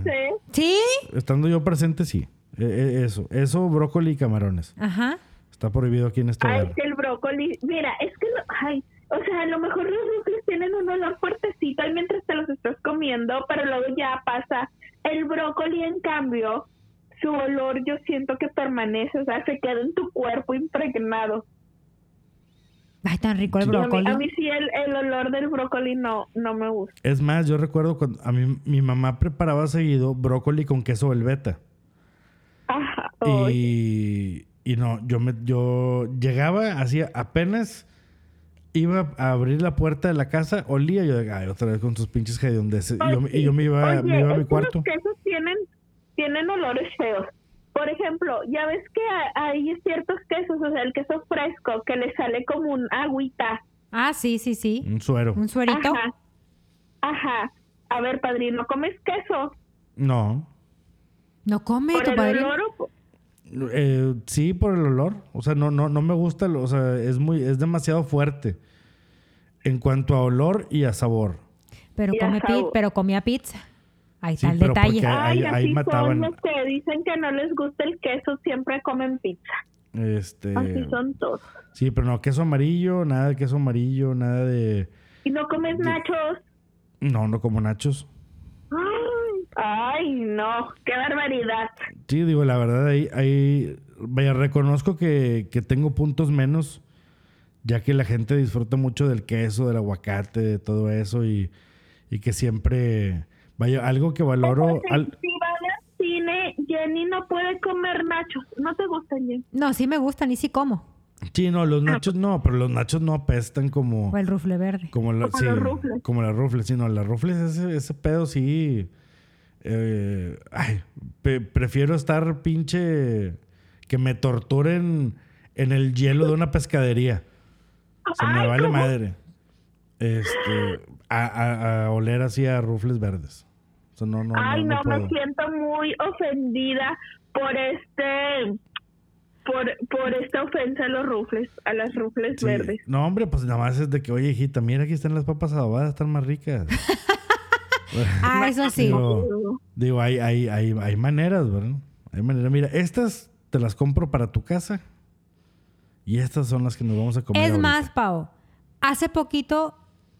Speaker 3: sí.
Speaker 4: Estando yo presente, sí. E- e- eso, eso, brócoli y camarones.
Speaker 2: Ajá.
Speaker 4: Está prohibido aquí en este
Speaker 3: Ay, es que el brócoli, mira, es que, lo- ay, o sea, a lo mejor los rufles tienen un olor fuertecito ahí mientras te los estás comiendo, pero luego ya pasa. El brócoli, en cambio, su olor yo siento que permanece, o sea, se queda en tu cuerpo impregnado.
Speaker 2: Ay, tan rico el
Speaker 3: Y a mí,
Speaker 2: brócoli.
Speaker 3: a mí sí el, el olor del brócoli no, no me gusta.
Speaker 4: Es más, yo recuerdo cuando a mí mi mamá preparaba seguido brócoli con queso velveta.
Speaker 3: Ajá.
Speaker 4: Y, y no, yo me yo llegaba así apenas iba a abrir la puerta de la casa, olía yo de ay, otra vez con sus pinches hediondeces. Y yo, me- y yo me iba,
Speaker 3: Oye,
Speaker 4: me iba a mi cuarto.
Speaker 3: Los quesos tienen, tienen olores feos. Por ejemplo, ya ves que ha- hay ciertos quesos, o sea, el queso fresco, que le sale como un agüita.
Speaker 2: Ah, sí, sí, sí.
Speaker 4: Un suero.
Speaker 2: Un suerito.
Speaker 3: Ajá. Ajá. A ver, padrino, ¿comes queso?
Speaker 4: No.
Speaker 2: No come
Speaker 3: ¿Por
Speaker 2: tu
Speaker 3: el
Speaker 2: padrino.
Speaker 3: olor o
Speaker 4: Eh, sí, por el olor. O sea, no, no, no me gusta. O sea, es muy, es demasiado fuerte. En cuanto a olor y a sabor.
Speaker 2: Pero,
Speaker 3: Y
Speaker 2: come
Speaker 3: sabor.
Speaker 2: pero comía pizza. Ahí
Speaker 4: Sí,
Speaker 2: está el detalle.
Speaker 4: porque- ahí-
Speaker 3: Ay,
Speaker 4: ahí
Speaker 3: así
Speaker 4: mataban-
Speaker 3: son los que dicen que no les gusta el queso, siempre comen pizza.
Speaker 4: Este.
Speaker 3: Así son todos.
Speaker 4: Sí, pero no, queso amarillo, nada de queso amarillo, nada de.
Speaker 3: ¿Y no comes nachos?
Speaker 4: No, no como nachos.
Speaker 3: Ay, Ay, no, qué barbaridad.
Speaker 4: Sí, digo, la verdad, ahí, ahí vaya, reconozco que, que tengo puntos menos, ya que la gente disfruta mucho del queso, del aguacate, de todo eso, y, y que siempre, vaya, algo que valoro,
Speaker 3: Si-
Speaker 4: al-
Speaker 3: Si van al cine, Jenny no puede comer nachos. ¿No te gustan, Jenny?
Speaker 2: No, sí me gustan y sí como.
Speaker 4: sí, no, los nachos no, pero los nachos no apestan como,
Speaker 2: O el rufle verde.
Speaker 4: como, la-
Speaker 3: Como
Speaker 4: sí,
Speaker 3: los rufles.
Speaker 4: como las rufles, sí, no, las rufles, ese, ese pedo sí, eh, ay, pe- prefiero estar pinche, que me torturen en el hielo de una pescadería. O sea, me
Speaker 3: Ay,
Speaker 4: vale
Speaker 3: ¿cómo?
Speaker 4: madre. Este, a, a- a oler así a rufles verdes. O sea, no, no,
Speaker 3: Ay,
Speaker 4: no,
Speaker 3: no,
Speaker 4: no
Speaker 3: me siento muy ofendida por este... Por, por esta ofensa a los rufles, a las rufles
Speaker 4: Sí.
Speaker 3: verdes.
Speaker 4: No, hombre, pues nada más es de que, oye, hijita, mira, aquí están las papas adobadas, están más ricas. [laughs]
Speaker 2: Ah, eso sí.
Speaker 4: Digo, digo, hay, hay, hay, hay maneras, ¿verdad? Hay maneras. Mira, estas te las compro para tu casa. Y estas son las que nos vamos a comer.
Speaker 2: Es
Speaker 4: ahorita.
Speaker 2: más, Pau, hace poquito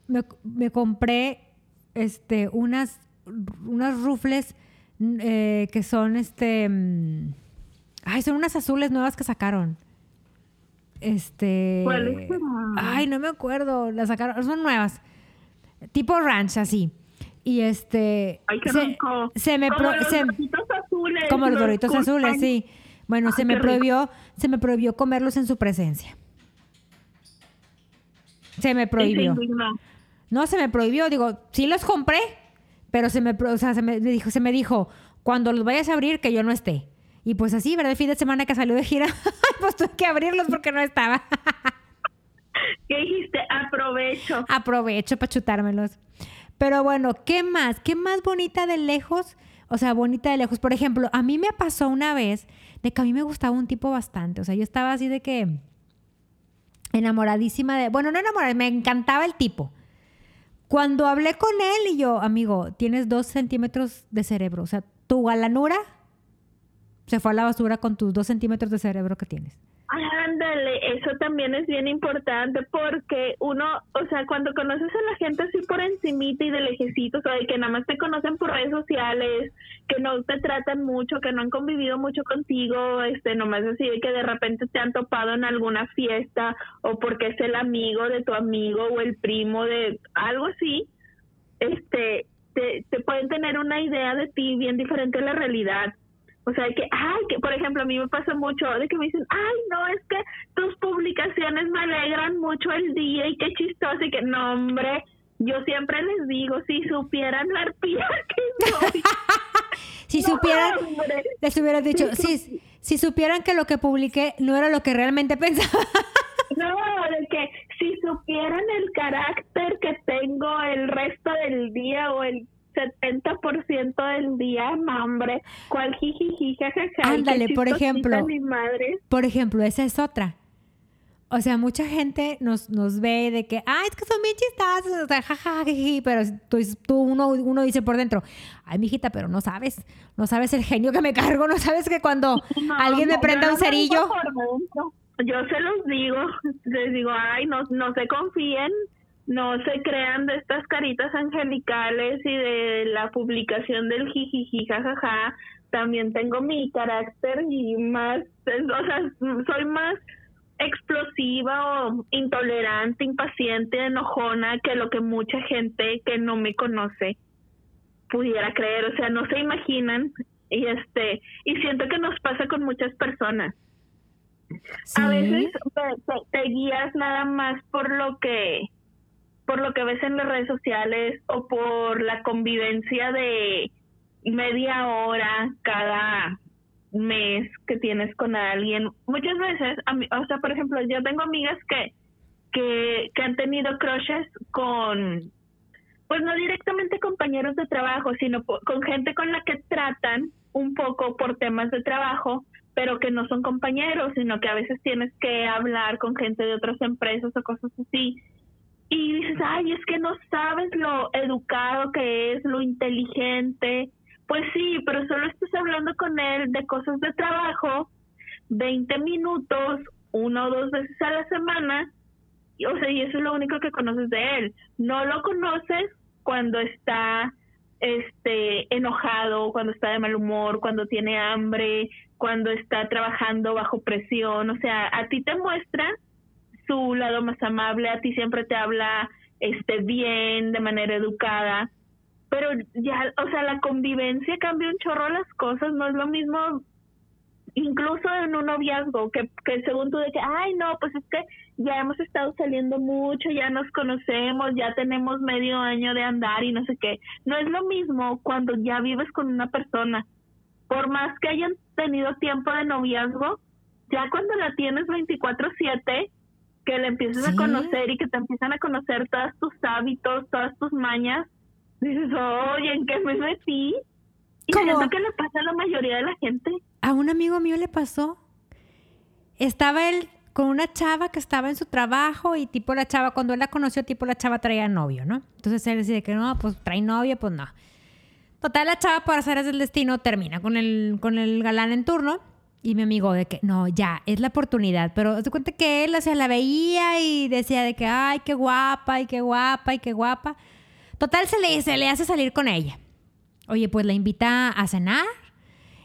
Speaker 2: me, me compré este, unas, unas rufles eh, que son este. mm, Ay, son unas azules nuevas que sacaron. Este. Ay, no me acuerdo. Las sacaron. Son nuevas. Tipo ranch, así. Y este.
Speaker 3: Ay, qué
Speaker 2: se,
Speaker 3: rico.
Speaker 2: se me
Speaker 3: Como
Speaker 2: pro-
Speaker 3: los
Speaker 2: se-
Speaker 3: azules.
Speaker 2: como los doritos azules, sí. Bueno, se me
Speaker 3: rico.
Speaker 2: prohibió, se me prohibió comerlos en su presencia. Se me prohibió. No, se me prohibió. Digo, sí los compré, pero se me, o sea, se me dijo, se me dijo, cuando los vayas a abrir, que yo no esté. Y pues así, ¿verdad? El fin de semana que salió de gira, [laughs] pues tuve que abrirlos porque no estaba. [laughs]
Speaker 3: ¿Qué dijiste? Aprovecho.
Speaker 2: Aprovecho para chutármelos. Pero bueno, ¿qué más? ¿Qué más bonita de lejos? O sea, bonita de lejos. Por ejemplo, a mí me pasó una vez de que a mí me gustaba un tipo bastante. O sea, yo estaba así de que enamoradísima de... Bueno, no enamorada, me encantaba el tipo. Cuando hablé con él y yo, amigo, tienes dos centímetros de cerebro. O sea, tu galanura se fue a la basura con tus dos centímetros de cerebro que tienes.
Speaker 3: Ándale, eso también es bien importante porque uno, o sea, cuando conoces a la gente así por encimita y de lejecitos, o de que nada más te conocen por redes sociales, que no te tratan mucho, que no han convivido mucho contigo, este, nomás así de que de repente te han topado en alguna fiesta o porque es el amigo de tu amigo o el primo de algo así, este, te, te pueden tener una idea de ti bien diferente a la realidad. O sea, que, ay, que por ejemplo, a mí me pasa mucho de que me dicen, ay, no, es que tus publicaciones me alegran mucho el día y qué chistoso y que, no, hombre, yo siempre les digo, si supieran la arpía [laughs] que soy. [laughs]
Speaker 2: Si
Speaker 3: No,
Speaker 2: supieran,
Speaker 3: hombre.
Speaker 2: les hubiera dicho, si, si supieran que lo que publiqué no era lo que realmente [laughs] pensaba.
Speaker 3: No, de que si supieran el carácter que tengo el resto del día o el 70% del día, no, hombre, cuál jijiji, jajaja.
Speaker 2: Ándale, por ejemplo.
Speaker 3: Mi madre.
Speaker 2: Por ejemplo, esa es otra. O sea, mucha gente nos, nos ve de que, ay, es que son bien chistazos, o sea, jajaja, jiji", pero tú, tú uno, uno dice por dentro, ay, mijita, pero no sabes, no sabes el genio que me cargo, no sabes que cuando [laughs]
Speaker 3: No,
Speaker 2: alguien me prenda un cerillo.
Speaker 3: Yo se los digo, [laughs] les digo, ay, no, no se confíen, no se crean de estas caritas angelicales y de la publicación del jijiji, jajaja. También tengo mi carácter y más, o sea, soy más explosiva o intolerante, impaciente, enojona que lo que mucha gente que no me conoce pudiera creer, o sea, no se imaginan y este y siento que nos pasa con muchas personas. A veces te, te- te guías nada más por lo que por lo que ves en las redes sociales o por la convivencia de media hora cada mes que tienes con alguien. Muchas veces, o sea, por ejemplo, yo tengo amigas que, que, que han tenido crushes con, pues no directamente compañeros de trabajo, sino con gente con la que tratan un poco por temas de trabajo, pero que no son compañeros, sino que a veces tienes que hablar con gente de otras empresas o cosas así. Y dices, ay, es que no sabes lo educado que es, lo inteligente. Pues sí, pero solo estás hablando con él de cosas de trabajo, 20 minutos, una o dos veces a la semana, y, o sea, y eso es lo único que conoces de él. No lo conoces cuando está este enojado, cuando está de mal humor, cuando tiene hambre, cuando está trabajando bajo presión, o sea, a ti te muestra su lado más amable, a ti siempre te habla este bien, de manera educada, pero ya, o sea, la convivencia cambia un chorro las cosas, no es lo mismo incluso en un noviazgo, que, que según tú de que, ay, no, pues es que ya hemos estado saliendo mucho, ya nos conocemos, ya tenemos medio año de andar y no sé qué. No es lo mismo cuando ya vives con una persona. Por más que hayan tenido tiempo de noviazgo, ya cuando la tienes 24/7, que le empiezas
Speaker 2: Sí.
Speaker 3: a conocer y que te empiezan a conocer todos tus hábitos, todas tus mañas, dices, oye, ¿en qué me metí? Y que le pasa a la mayoría de la gente.
Speaker 2: A un amigo mío le pasó. Estaba él con una chava que estaba en su trabajo y tipo la chava, cuando él la conoció, tipo la chava traía novio, ¿no? Entonces él decide que no, pues trae novio, pues no. Total, la chava, por hacer del destino, termina con el, con el galán en turno. Y mi amigo de que, no, ya, es la oportunidad. Pero se cuenta que él, o sea, la veía y decía de que, ay, qué guapa, y qué guapa, y qué guapa. Total, se le, se le hace salir con ella. Oye, pues la invita a cenar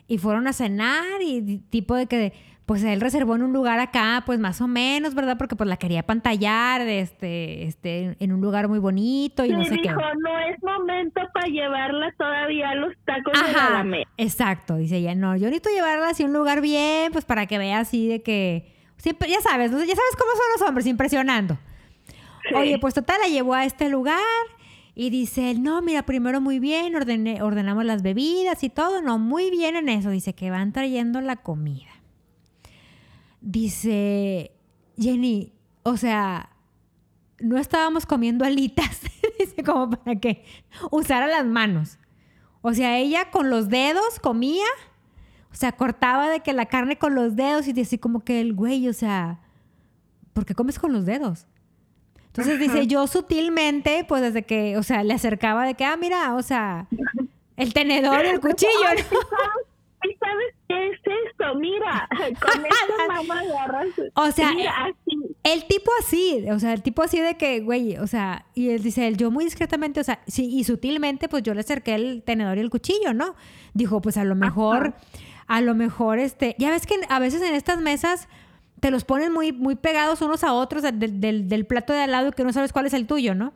Speaker 2: y fueron a cenar y tipo de que pues él reservó en un lugar acá, pues más o menos, ¿verdad? Porque pues la quería pantallar este, este, en un lugar muy bonito y
Speaker 3: Sí,
Speaker 2: no sé qué.
Speaker 3: dijo, no es momento para llevarla todavía a los tacos de la Alameda.
Speaker 2: exacto, dice ella, no, yo necesito llevarla así a un lugar bien, pues para que vea así de que, siempre, ya sabes, ya sabes cómo son los hombres, impresionando.
Speaker 3: Sí.
Speaker 2: Oye, pues total, la llevó a este lugar y dice él, no, mira, primero muy bien, ordené- ordenamos las bebidas y todo, no, muy bien en eso, dice que van trayendo la comida. Dice, Jenny, o sea, no estábamos comiendo alitas, [laughs] dice como para que usara las manos. O sea, ella con los dedos comía, o sea, cortaba de que la carne con los dedos y así como que el güey, o sea, ¿por qué comes con los dedos? Entonces dice, yo sutilmente, pues desde que, o sea, le acercaba de que, ah, mira, o sea, el tenedor y el cuchillo, ¿no?
Speaker 3: ¿Sí sabes, qué es esto? Mira, [laughs] con esta [laughs] mamá agarras.
Speaker 2: O sea,
Speaker 3: mira, así.
Speaker 2: El tipo así, o sea, el tipo así de que, güey, o sea, y él dice, él, yo muy discretamente, o sea, sí, y sutilmente, pues yo le acerqué el tenedor y el cuchillo, ¿no? Dijo, pues a lo mejor, a lo mejor, este, ya ves que a veces en estas mesas te los ponen muy, muy pegados unos a otros del, del, del plato de al lado que no sabes cuál es el tuyo, ¿no?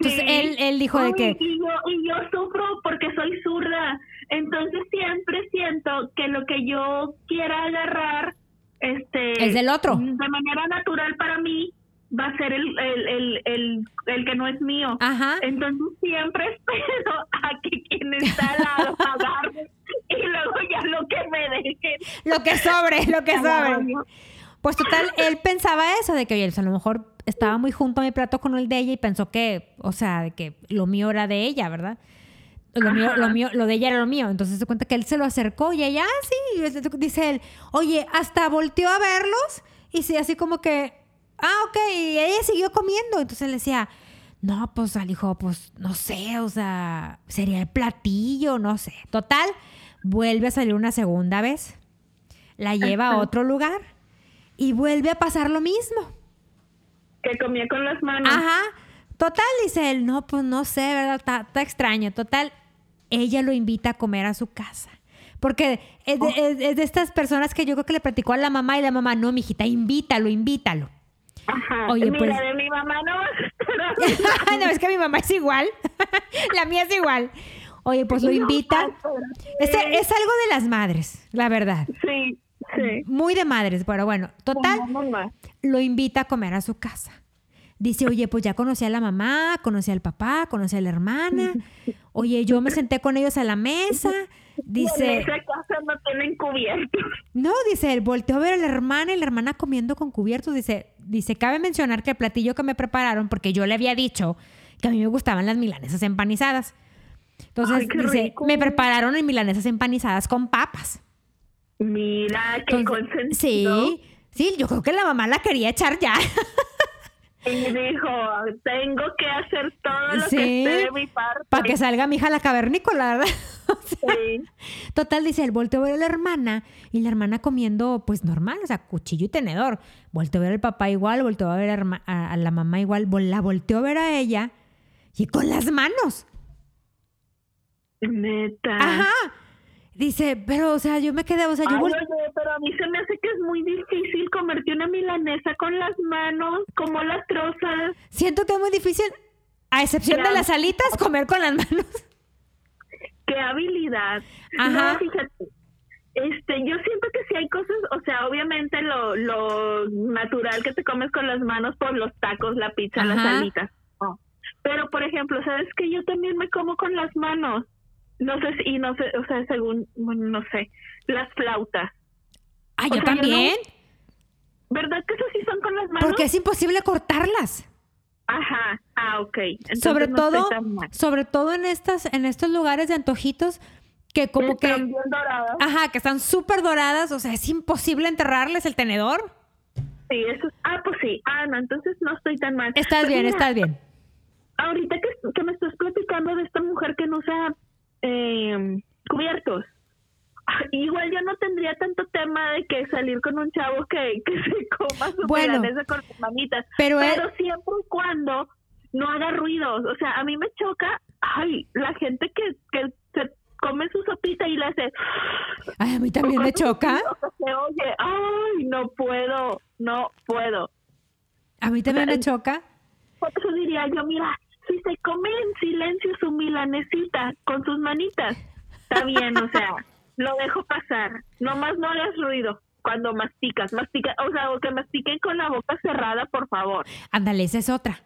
Speaker 2: Entonces
Speaker 3: Sí.
Speaker 2: él, él dijo de que,
Speaker 3: Y yo, y yo sufro porque soy zurda. Entonces siempre siento que lo que yo quiera agarrar este,
Speaker 2: Es del otro.
Speaker 3: De manera natural para mí va a ser el, el, el, el, el que no es mío.
Speaker 2: ajá,
Speaker 3: Entonces siempre [laughs] espero a que quien está al lado [laughs] agarre y luego ya lo que me dejen.
Speaker 2: lo que sobre, lo que sobre. Pues total, él pensaba eso, de que oye, pues, a lo mejor estaba muy junto a mi plato con el de ella y pensó que, o sea, de que lo mío era de ella, ¿verdad? Lo mío, lo mío, lo de ella era lo mío. Entonces se cuenta que él se lo acercó y ella, ah, sí, y dice él, oye, hasta volteó a verlos y sí, así como que, Ah, ok. Y ella siguió comiendo. Entonces le decía, no, pues al hijo, pues no sé, o sea, sería el platillo, no sé. Total, vuelve a salir una segunda vez. La lleva a otro lugar y vuelve a pasar lo mismo.
Speaker 3: Que comía con las manos.
Speaker 2: Ajá. Total, dice él, no, pues no sé, ¿verdad? Está, está extraño. Total, ella lo invita a comer a su casa. Porque es de, es- es de estas personas que yo creo que le platicó a la mamá y la mamá, no, mijita, invítalo, invítalo.
Speaker 3: Ajá.
Speaker 2: Oye,
Speaker 3: Mira,
Speaker 2: pues-
Speaker 3: de mi mamá no [laughs]
Speaker 2: no, es que mi mamá es igual. [laughs] la mía es igual. Oye, pues lo invita. Es, es algo de las madres, la verdad.
Speaker 3: Sí, sí.
Speaker 2: Muy de madres, pero bueno, total. Lo invita a comer a su casa. Dice, oye, pues ya conocí a la mamá, conocí al papá, conocí a la hermana. Oye, yo me senté con ellos a la mesa.
Speaker 3: En
Speaker 2: Dice,
Speaker 3: esa casa no tienen cubiertos.
Speaker 2: no, dice, él volteó a ver a la hermana y la hermana comiendo con cubiertos. Dice, dice, cabe mencionar que el platillo que me prepararon, porque yo le había dicho que a mí me gustaban las milanesas empanizadas. Entonces,
Speaker 3: Ay, qué
Speaker 2: dice,
Speaker 3: rico.
Speaker 2: me prepararon en milanesas empanizadas con papas.
Speaker 3: Mira, qué
Speaker 2: Entonces,
Speaker 3: consentido.
Speaker 2: sí, sí, yo creo que la mamá la quería echar ya. [laughs]
Speaker 3: Y dijo, tengo que hacer todo lo
Speaker 2: Sí,
Speaker 3: que esté de mi parte.
Speaker 2: Para que salga mi hija la cavernícola, ¿verdad? [laughs] O sea,
Speaker 3: Sí.
Speaker 2: Total, dice, él volteó a ver a la hermana y la hermana comiendo, pues normal, o sea, cuchillo y tenedor. Volteó a ver al papá igual, volteó a ver a, herma- a- a la mamá igual, la volteó a ver a ella y con las manos.
Speaker 3: Neta.
Speaker 2: Ajá. Dice, pero, o sea, yo me quedé, o sea, yo
Speaker 3: Ay, oye, pero a mí se me hace que es muy difícil comerte una milanesa con las manos, como las trozas.
Speaker 2: siento que es muy difícil, a excepción de las alitas, comer con las manos.
Speaker 3: Qué habilidad.
Speaker 2: Ajá.
Speaker 3: No, fíjate. Este, yo siento que sí hay cosas, o sea, obviamente lo, lo natural que te comes con las manos por los tacos, la pizza, las alitas. no. Pero, por ejemplo, ¿sabes que Yo también me como con las manos. No sé si, y no sé, o sea, según, no sé, las flautas. O
Speaker 2: yo
Speaker 3: sea, yo no-
Speaker 2: también,
Speaker 3: ¿Verdad que esas sí son con las manos?
Speaker 2: porque es imposible cortarlas.
Speaker 3: Ajá, ah, ok. Entonces
Speaker 2: sobre
Speaker 3: no
Speaker 2: todo, sobre todo en estas, en estos lugares de antojitos que como
Speaker 3: Están
Speaker 2: que,
Speaker 3: bien doradas.
Speaker 2: ajá, que están súper doradas, o sea, es imposible enterrarles el tenedor.
Speaker 3: Sí, eso es- ah, pues sí. Ah, no, entonces no estoy tan mal.
Speaker 2: Estás
Speaker 3: Pues
Speaker 2: bien,
Speaker 3: mira,
Speaker 2: estás bien.
Speaker 3: Ahorita que, que me estás platicando de esta mujer que no usa eh, cubiertos, [laughs] igual yo no tendría tanto tema de que salir con un chavo que, [laughs] que se coma su
Speaker 2: Bueno,
Speaker 3: con sus mamitas,
Speaker 2: pero él-
Speaker 3: siempre y cuando no haga ruidos. O sea, a mí me choca, ay, la gente que, que se come su sopita y le hace... [sighs]
Speaker 2: Ay, a mí también [laughs] me choca.
Speaker 3: Se oye, ay, no puedo, no puedo.
Speaker 2: A mí también me
Speaker 3: sea,
Speaker 2: choca.
Speaker 3: Por eso diría yo, mira, si se come en silencio su milanesita con sus manitas, está bien, o sea, [laughs] lo dejo pasar. Nomás no hagas ruido cuando masticas, mastica, o sea, o que mastiquen con la boca cerrada, por favor.
Speaker 2: Ándale, esa es otra.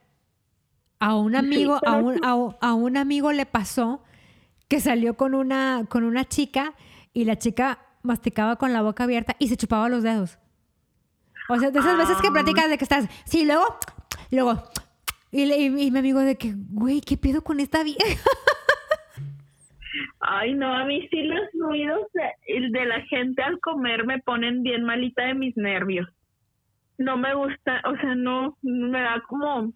Speaker 2: A un amigo, a, un, a, un- a un amigo le pasó que salió con una, con una chica y la chica masticaba con la boca abierta y se chupaba los dedos. O sea, de esas veces que platicas de que estás, sí, luego, luego, y, le- y- y mi amigo de que, güey, ¿qué pedo con esta vieja? [laughs]
Speaker 3: Ay, no, a mí sí los ruidos de, de la gente al comer me ponen bien malita de mis nervios. No me gusta, o sea, no, me da como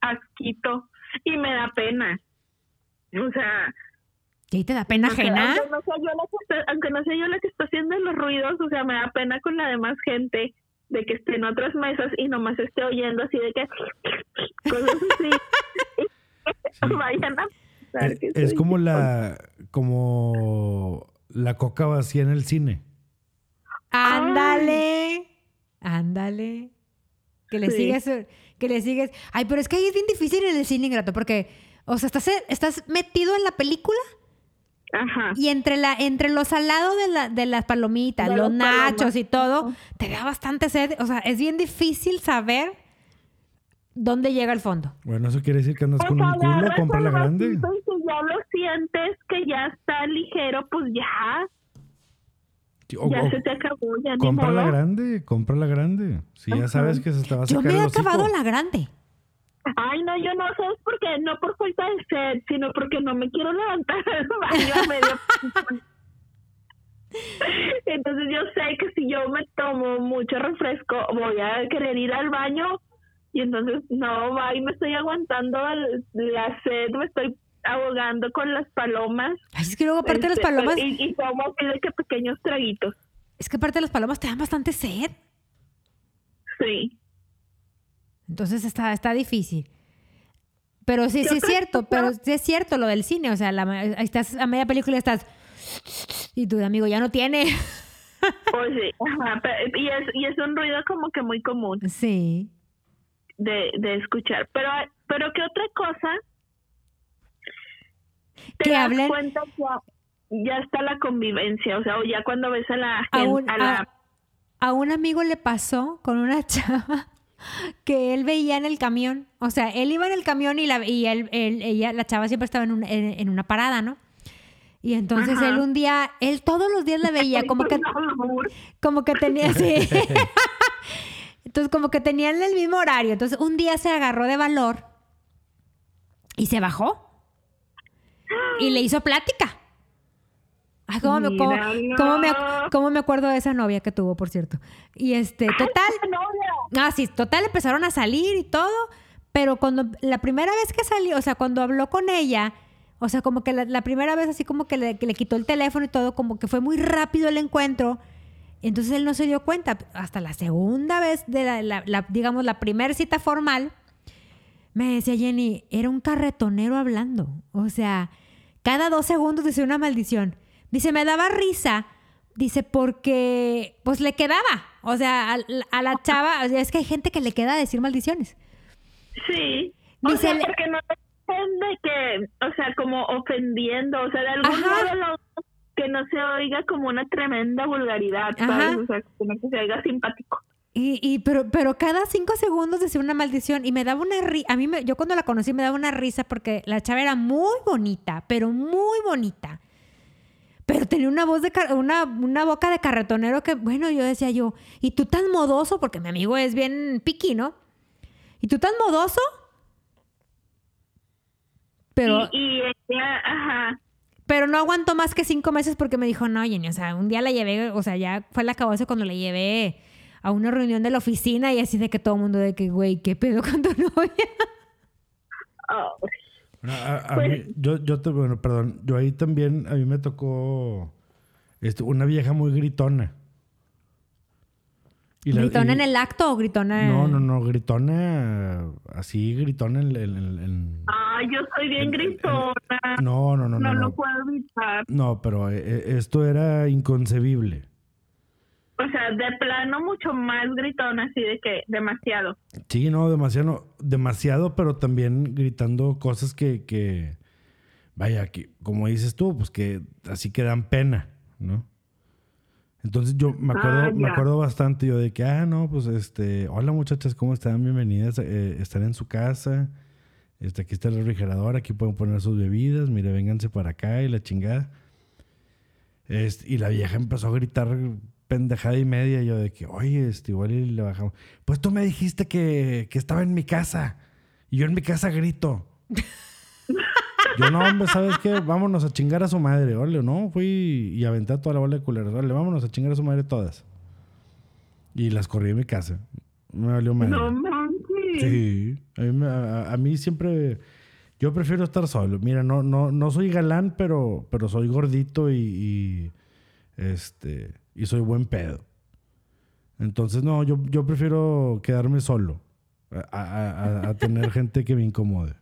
Speaker 3: asquito y me da pena. O sea,
Speaker 2: ¿Y te da pena
Speaker 3: sea,
Speaker 2: ajena?
Speaker 3: Aunque no, sea yo la que aunque no sea yo la que está haciendo los ruidos, o sea, me da pena con la demás gente de que esté en otras mesas y nomás esté oyendo así de que cosas así. [laughs]
Speaker 4: Sí. [laughs]
Speaker 3: Vayan a pensar
Speaker 4: Es,
Speaker 3: que
Speaker 4: es
Speaker 3: soy
Speaker 4: como
Speaker 3: yo.
Speaker 4: la como la coca vacía en el cine.
Speaker 2: Ándale, ándale. Que le
Speaker 3: Sí.
Speaker 2: sigues, que le sigues. Ay, pero es que ahí es bien difícil en el cine ingrato porque, o sea, estás, estás metido en la película
Speaker 3: Ajá.
Speaker 2: y entre la, entre lo salado de, la, de las palomitas,
Speaker 3: De
Speaker 2: los nachos
Speaker 3: palomas.
Speaker 2: y todo, te da bastante sed. O sea, es bien difícil saber dónde llega el fondo.
Speaker 4: Bueno, eso quiere decir que andas
Speaker 3: Pues
Speaker 4: con un culo, compra la grande.
Speaker 3: y si ya lo sientes que ya está ligero, pues ya,
Speaker 4: O-
Speaker 3: ya
Speaker 4: o
Speaker 3: se te acabó, ya ni
Speaker 4: compra la grande, compra la grande. Si ya sabes que se te va a
Speaker 2: Yo me he acabado la grande.
Speaker 3: Ay, no, yo no, ¿sabes por qué? No por falta de sed, sino porque no me quiero levantar [laughs] del baño a medio. [laughs] Entonces yo sé que si yo me tomo mucho refresco, voy a querer ir al baño Y entonces, no, va y me estoy aguantando el- la sed, me estoy ahogando con las palomas.
Speaker 2: Ay, es que luego aparte de las
Speaker 3: Este,
Speaker 2: palomas,
Speaker 3: Y, y tomo que pequeños traguitos.
Speaker 2: es que aparte de las palomas te dan bastante sed.
Speaker 3: Sí.
Speaker 2: Entonces está, está difícil. Pero sí,
Speaker 3: ¿Qué
Speaker 2: sí es cierto, pero sí es cierto lo del cine. O sea, la, estás a media película y estás. Y tu amigo ya no tiene. [laughs]
Speaker 3: Pues sí, ajá, y es, y es un ruido como que muy común
Speaker 2: Sí.
Speaker 3: de, de escuchar. Pero, pero ¿qué otra cosa? Te
Speaker 2: Que
Speaker 3: das
Speaker 2: hablen-
Speaker 3: cuenta que ya, está la convivencia, o sea, o ya cuando ves a la
Speaker 2: A un,
Speaker 3: a la...
Speaker 2: a- a un amigo le pasó con una [laughs] chava que él veía en el camión. O sea, él iba en el camión y, la, y él, él- ella, la chava siempre estaba en, un- en, en una parada, ¿no? Y entonces
Speaker 3: Ajá.
Speaker 2: él un día, él todos los días la veía, [laughs] como que, como que tenía [laughs] así. [laughs] Entonces, como que tenían el mismo horario. Entonces, un día se agarró de valor y se bajó. Y le hizo plática. Ay, cómo me, cómo-
Speaker 3: Mira,
Speaker 2: cómo me,
Speaker 3: no.
Speaker 2: cómo me acuerdo de esa novia que tuvo, por cierto. Y este, total. Ah, sí, total, empezaron a salir y todo. Pero cuando la primera vez que salió, o sea, cuando habló con ella, o sea, como que la, la primera vez así como que le, que le quitó el teléfono y todo, como que fue muy rápido el encuentro. Entonces él no se dio cuenta. Hasta la segunda vez de la, la- la- digamos, la primera cita formal, me decía Jenny, era un carretonero hablando. O sea, cada dos segundos decía una maldición. Dice, me daba risa. Dice, porque pues le quedaba. O sea, a, a la chava, o sea, es que hay gente que le queda decir maldiciones.
Speaker 3: Sí. O
Speaker 2: Dice
Speaker 3: sea,
Speaker 2: le-
Speaker 3: porque no depende que, o sea, como ofendiendo, o sea, de algún modo lo- que no se oiga como una tremenda vulgaridad, ¿sabes? O sea, como que se oiga simpático.
Speaker 2: Y, y pero, pero cada cinco segundos decía una maldición y me daba una risa. A mí, me- yo cuando la conocí me daba una risa porque la chava era muy bonita, pero muy bonita. Pero tenía una voz de una, una boca de carretonero que, bueno, yo decía yo, ¿y tú tan modoso? Porque mi amigo es bien piqui, ¿no? ¿Y tú tan modoso? Pero,
Speaker 3: Y, y ella, ajá,
Speaker 2: pero no aguantó más que cinco meses porque me dijo, no, Jenny, o sea, un día la llevé, o sea, ya fue la acabose cuando la llevé a una reunión de la oficina y así de que todo el mundo de que, güey, ¿qué pedo con tu novia?
Speaker 3: oh,
Speaker 4: Bueno, a- a
Speaker 3: Pues-
Speaker 4: mí- yo, yo te, bueno, perdón, yo ahí también, a mí me tocó este, una vieja muy gritona. Y la-
Speaker 2: ¿Gritona
Speaker 4: y-
Speaker 2: en el acto o gritona?
Speaker 4: No, no, no, gritona, así gritona en... en- en- en-
Speaker 3: Ay, yo soy bien
Speaker 4: En- en-
Speaker 3: gritona,
Speaker 4: no, no, no,
Speaker 3: no,
Speaker 4: no.
Speaker 3: lo
Speaker 4: No,
Speaker 3: puedo evitar.
Speaker 4: No, pero eh, eh, esto era inconcebible.
Speaker 3: O sea, de plano mucho más gritona, así de que demasiado.
Speaker 4: Sí, no, demasiado, demasiado, pero también gritando cosas que, que vaya, que, como dices tú, pues que así que dan pena, ¿no? Entonces yo me acuerdo,
Speaker 3: Ah,
Speaker 4: me acuerdo bastante yo de que, ah, no, pues este, hola muchachas, ¿cómo están? Bienvenidas, eh, están en su casa, este, aquí está el refrigerador, aquí pueden poner sus bebidas, mire, vénganse para acá y la chingada. Este, y la vieja empezó a gritar pendejada y media. Yo de que, oye, este, igual y le bajamos. Pues tú me dijiste que, que estaba en mi casa. Y yo en mi casa grito. [laughs] yo no, hombre, ¿sabes qué? Vámonos a chingar a su madre. Órale, no, fui y aventé toda la bola de culeros. Órale, vámonos a chingar a su madre todas. Y las corrí en mi casa. Me valió madre.
Speaker 3: No manches.
Speaker 4: Sí, a mí, me- a- a mí siempre, yo prefiero estar solo. Mira, no, no, no soy galán, pero, pero soy gordito y, y, este, y soy buen pedo. Entonces, no, yo, yo prefiero quedarme solo a, a- tener [laughs] gente que me incomode.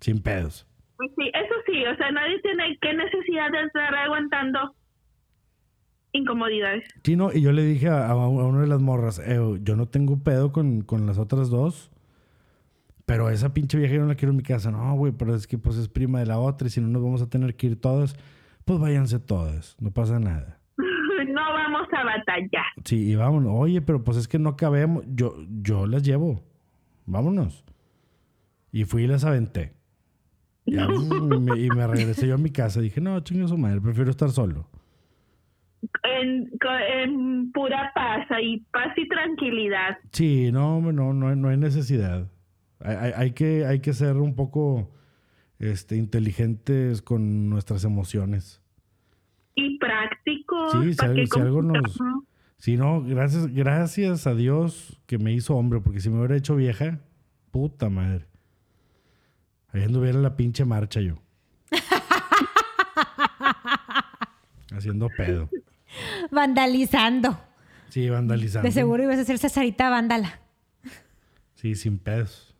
Speaker 4: Sin pedos.
Speaker 3: Pues sí, eso sí, o sea, nadie tiene qué necesidad de estar aguantando incomodidades.
Speaker 4: Sí, no, y yo le dije a, a una de las morras, "Eh, yo no tengo pedo con, con las otras dos, pero esa pinche vieja yo no la quiero en mi casa. No, güey, pero es que pues es prima de la otra y si no nos vamos a tener que ir todas, pues váyanse todas, no pasa nada.
Speaker 3: No vamos a batallar.
Speaker 4: Sí, y vámonos. Oye, pero pues es que no cabemos. Yo, yo las llevo. Vámonos. Y fui y las aventé. Y, me, y me regresé yo a mi casa. Dije, no, chingue su madre, prefiero estar solo.
Speaker 3: En, pura paz y paz y tranquilidad.
Speaker 4: Sí, no, no, no, hay- no hay necesidad. Hay, hay- hay que, hay que ser un poco este, inteligentes con nuestras emociones.
Speaker 3: Y prácticos.
Speaker 4: Sí, si
Speaker 3: ¿para
Speaker 4: algo-
Speaker 3: qué
Speaker 4: si algo nos-? Si no, gracias, gracias a Dios que me hizo hombre, porque si me hubiera hecho vieja, puta madre. Ahí anduviera la pinche marcha yo. [laughs] Haciendo pedo.
Speaker 2: Vandalizando.
Speaker 4: Sí, vandalizando.
Speaker 2: De seguro ibas a ser Cesarita vándala.
Speaker 4: Sí, sin pedos.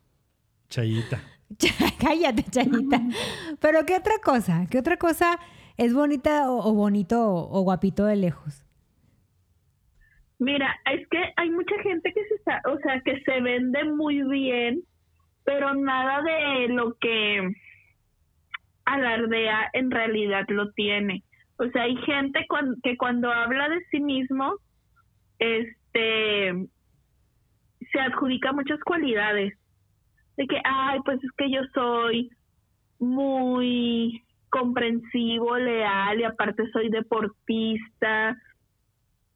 Speaker 4: Chayita. [laughs]
Speaker 2: Cállate, Chayita. Pero ¿qué otra cosa? ¿Qué otra cosa es bonita o, bonito o, guapito de lejos?
Speaker 3: Mira, es que hay mucha gente que se está, o sea, que se vende muy bien, pero nada de lo que alardea en realidad lo tiene. O sea, hay gente que cuando habla de sí mismo, este, se adjudica muchas cualidades. De que, ay, pues es que yo soy muy comprensivo, leal y aparte soy deportista.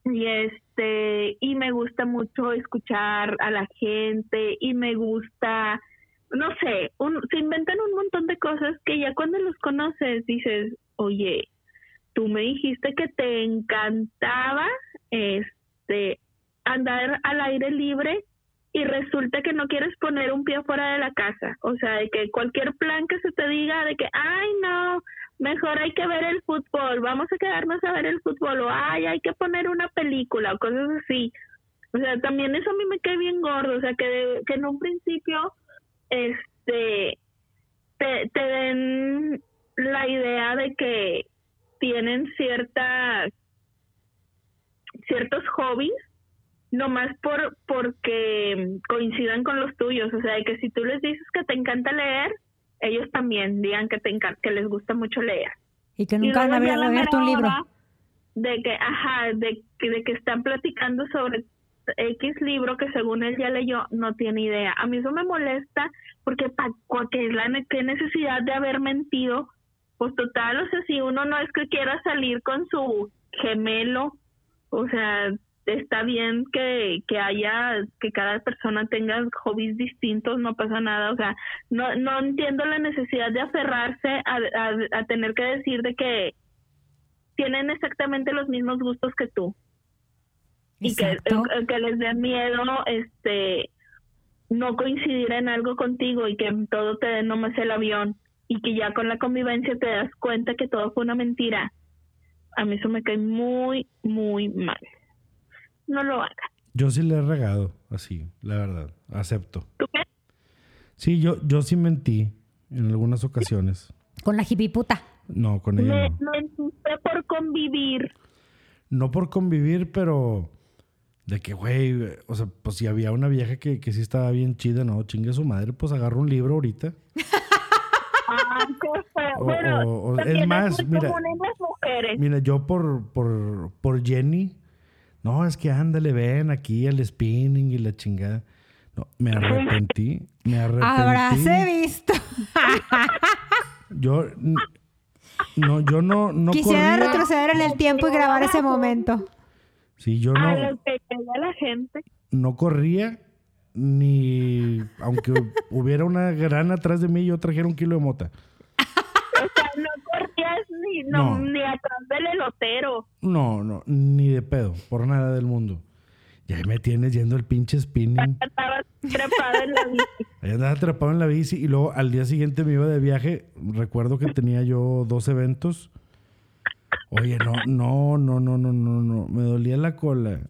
Speaker 3: Y este y me gusta mucho escuchar a la gente y me gusta no sé un, se inventan un montón de cosas que ya cuando los conoces dices oye tú me dijiste que te encantaba este andar al aire libre y resulta que no quieres poner un pie fuera de la casa o sea de que cualquier plan que se te diga de que ay no mejor hay que ver el fútbol, vamos a quedarnos a ver el fútbol, o ay, hay que poner una película, o cosas así. O sea, también eso a mí me cae bien gordo, o sea, que, que en un principio, este, te, te den la idea de que tienen ciertas, ciertos hobbies, nomás por, porque coincidan con los tuyos, o sea, de que si tú les dices que te encanta leer, ellos también digan que te encan- que les gusta mucho leer.
Speaker 2: Y que nunca han abierto un libro.
Speaker 3: De que, ajá, de, que- de que están platicando sobre X libro que según él ya leyó, no tiene idea. A mí eso me molesta porque pa, que la ne- qué necesidad de haber mentido. Pues total, o sea, si uno no es que quiera salir con su gemelo, o sea, está bien que, que haya, que cada persona tenga hobbies distintos, no pasa nada, o sea, no, no entiendo la necesidad de aferrarse a, a, a tener que decir de que tienen exactamente los mismos gustos que tú y que, eh, que les dé miedo este no coincidir en algo contigo y que todo te dé nomás el avión y que ya con la convivencia te das cuenta que todo fue una mentira. A mí eso me cae muy, muy mal. No lo hagas.
Speaker 4: Yo sí le he regado, así, la verdad. Acepto.
Speaker 3: ¿Tú qué?
Speaker 4: Sí, yo, yo sí mentí en algunas ocasiones.
Speaker 2: Con la hipiputa.
Speaker 4: No, con ella
Speaker 3: Me,
Speaker 4: no.
Speaker 3: mentiste por convivir.
Speaker 4: No por convivir, pero de que, güey, o sea, pues si había una vieja que, que sí estaba bien chida, no, chingue su madre, pues agarro un libro ahorita.
Speaker 3: Ah, qué feo.
Speaker 4: O-
Speaker 3: bueno,
Speaker 4: o- o- es más, mira. Mira, yo por, por, por Jenny, no, es que ándale, ven aquí el spinning y la chingada. No, me arrepentí, me arrepentí.
Speaker 2: Habráse visto. [laughs]
Speaker 4: Yo, no, yo no, no
Speaker 2: Quisiera
Speaker 4: corría.
Speaker 2: retroceder en el tiempo y grabar ese momento.
Speaker 4: Sí, yo
Speaker 3: A
Speaker 4: no,
Speaker 3: que quería la gente.
Speaker 4: no corría ni aunque hubiera una grana atrás de mí yo trajera un kilo de mota.
Speaker 3: O sea, no corrías ni, no,
Speaker 4: No.
Speaker 3: ni atrás del elotero.
Speaker 4: No, no, ni de pedo, por nada del mundo. Ya me tienes yendo el pinche spinning. [laughs]
Speaker 3: Estabas trepada en la bici.
Speaker 4: Ahí andaba atrapado en la bici y luego al día siguiente me iba de viaje. Recuerdo que tenía yo dos eventos. Oye, no, no, no, no, no, no, no. Me dolía la cola.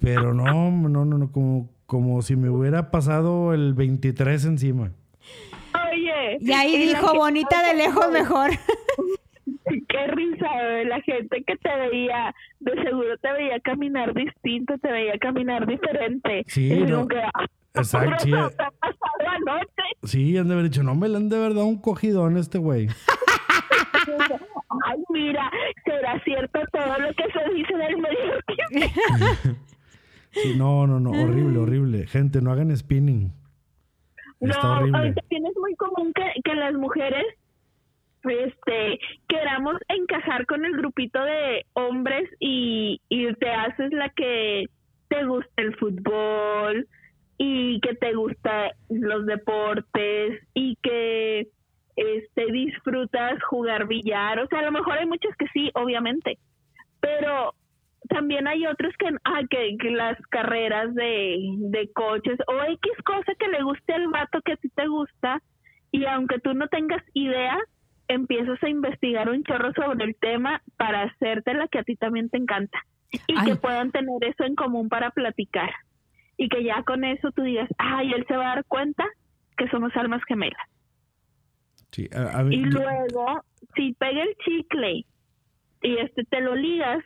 Speaker 4: Pero no, no, no, no, como, como si me hubiera pasado el 23 encima. [laughs]
Speaker 2: Y ahí dijo, bonita de lejos mejor. [laughs]
Speaker 3: Qué risa, eh, la gente que te veía, de seguro te veía caminar distinto, te veía caminar diferente.
Speaker 4: Sí,
Speaker 3: Y
Speaker 4: no.
Speaker 3: que, ah,
Speaker 4: Exacto, [laughs] sí.
Speaker 3: ¿qué te ha pasado anoche?
Speaker 4: Sí, han de haber dicho, no me le han de haber dado un cogidón a este güey.
Speaker 3: Ay, mira, será cierto todo lo que se dice del medio tiempo.
Speaker 4: Sí, no, no, no, horrible, horrible. Gente, no hagan spinning. Está
Speaker 3: no,
Speaker 4: horrible.
Speaker 3: ahorita también es muy común que, que las mujeres este queramos encajar con el grupito de hombres y, y te haces la que te gusta el fútbol y que te gusta los deportes y que este disfrutas jugar billar, o sea, a lo mejor hay muchos que sí, obviamente, pero también hay otros que, ah, que, que las carreras de, de coches o X cosa que le guste al vato que a ti te gusta y aunque tú no tengas idea, empiezas a investigar un chorro sobre el tema para hacerte la que a ti también te encanta y
Speaker 2: Ay.
Speaker 3: que puedan tener eso en común para platicar y que ya con eso tú digas, ay, él se va a dar cuenta que somos almas gemelas.
Speaker 4: Sí, a, a mí-
Speaker 3: Y
Speaker 4: yo-
Speaker 3: luego, si pega el chicle y este te lo ligas,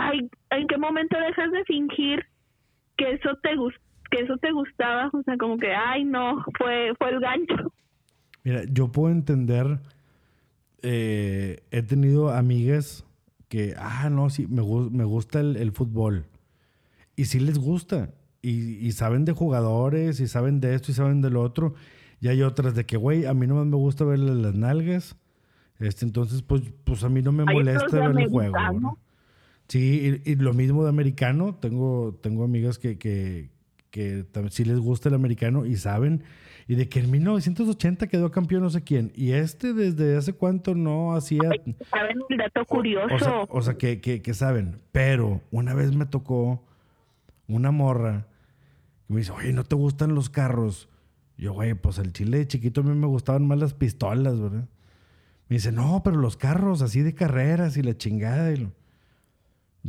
Speaker 3: ay, ¿en qué momento dejas de fingir que eso te que eso te gustaba? O sea, como que, ay, no, fue fue el gancho.
Speaker 4: Mira, yo puedo entender. eh, he tenido amigas que, ah, no, sí, me, me gusta el, el fútbol. Y sí les gusta. Y, y saben de jugadores, y saben de esto, y saben de lo otro. Y hay otras de que, güey, a mí no me gusta verle las nalgas. Este, entonces, pues, pues a mí no me molesta ver el juego.
Speaker 3: americano.
Speaker 4: Sí, y, y lo mismo de americano. Tengo, tengo amigas que, que, que sí les gusta el americano y saben. Y de que en 1980 quedó campeón no sé quién. Y este desde hace cuánto no hacía...
Speaker 3: ¿Saben el dato curioso?
Speaker 4: O sea, o sea, que, que, que saben. Pero una vez me tocó una morra que me dice, oye, ¿no te gustan los carros? Yo, güey, pues el chile de chiquito a mí me gustaban más las pistolas, ¿verdad? Me dice, no, pero los carros así de carreras y la chingada. y lo-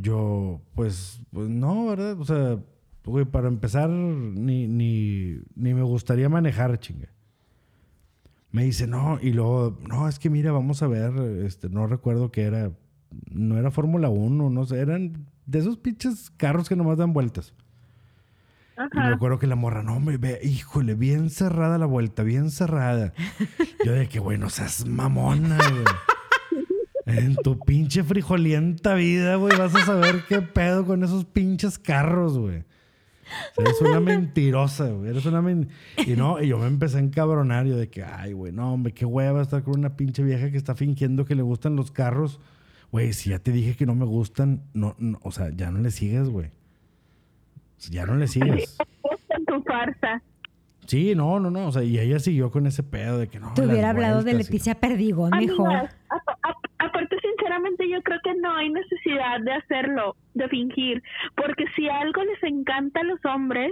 Speaker 4: Yo, pues, pues no, ¿verdad? O sea, güey, para empezar, ni, ni, ni me gustaría manejar, chinga. Me dice, no, y luego, no, es que mira, vamos a ver, este, no recuerdo qué era, no era Fórmula 1, no sé, eran de esos pinches carros que nomás dan vueltas. Y me acuerdo que la morra, no, me ve, híjole, bien cerrada la vuelta, bien cerrada. [laughs] Yo de que, bueno, seas mamona, güey. En tu pinche frijolienta vida, güey, vas a saber qué pedo con esos pinches carros, güey. O sea, eres una mentirosa, güey. Eres una men- Y no, y yo me empecé a encabronar. Yo de que, ay, güey, no, hombre, qué hueva estar con una pinche vieja que está fingiendo que le gustan los carros. Güey, si ya te dije que no me gustan, no, no, o sea, ya no le sigas, güey. Ya no le [laughs] sigas.
Speaker 3: en tu farsa.
Speaker 4: Sí, no, no, no. O sea, y ella siguió con ese pedo de que no.
Speaker 2: Te hubiera hablado de
Speaker 4: y-
Speaker 2: Leticia Perdigón mejor.
Speaker 3: Amigas, yo creo que no hay necesidad de hacerlo, de fingir, porque si algo les encanta a los hombres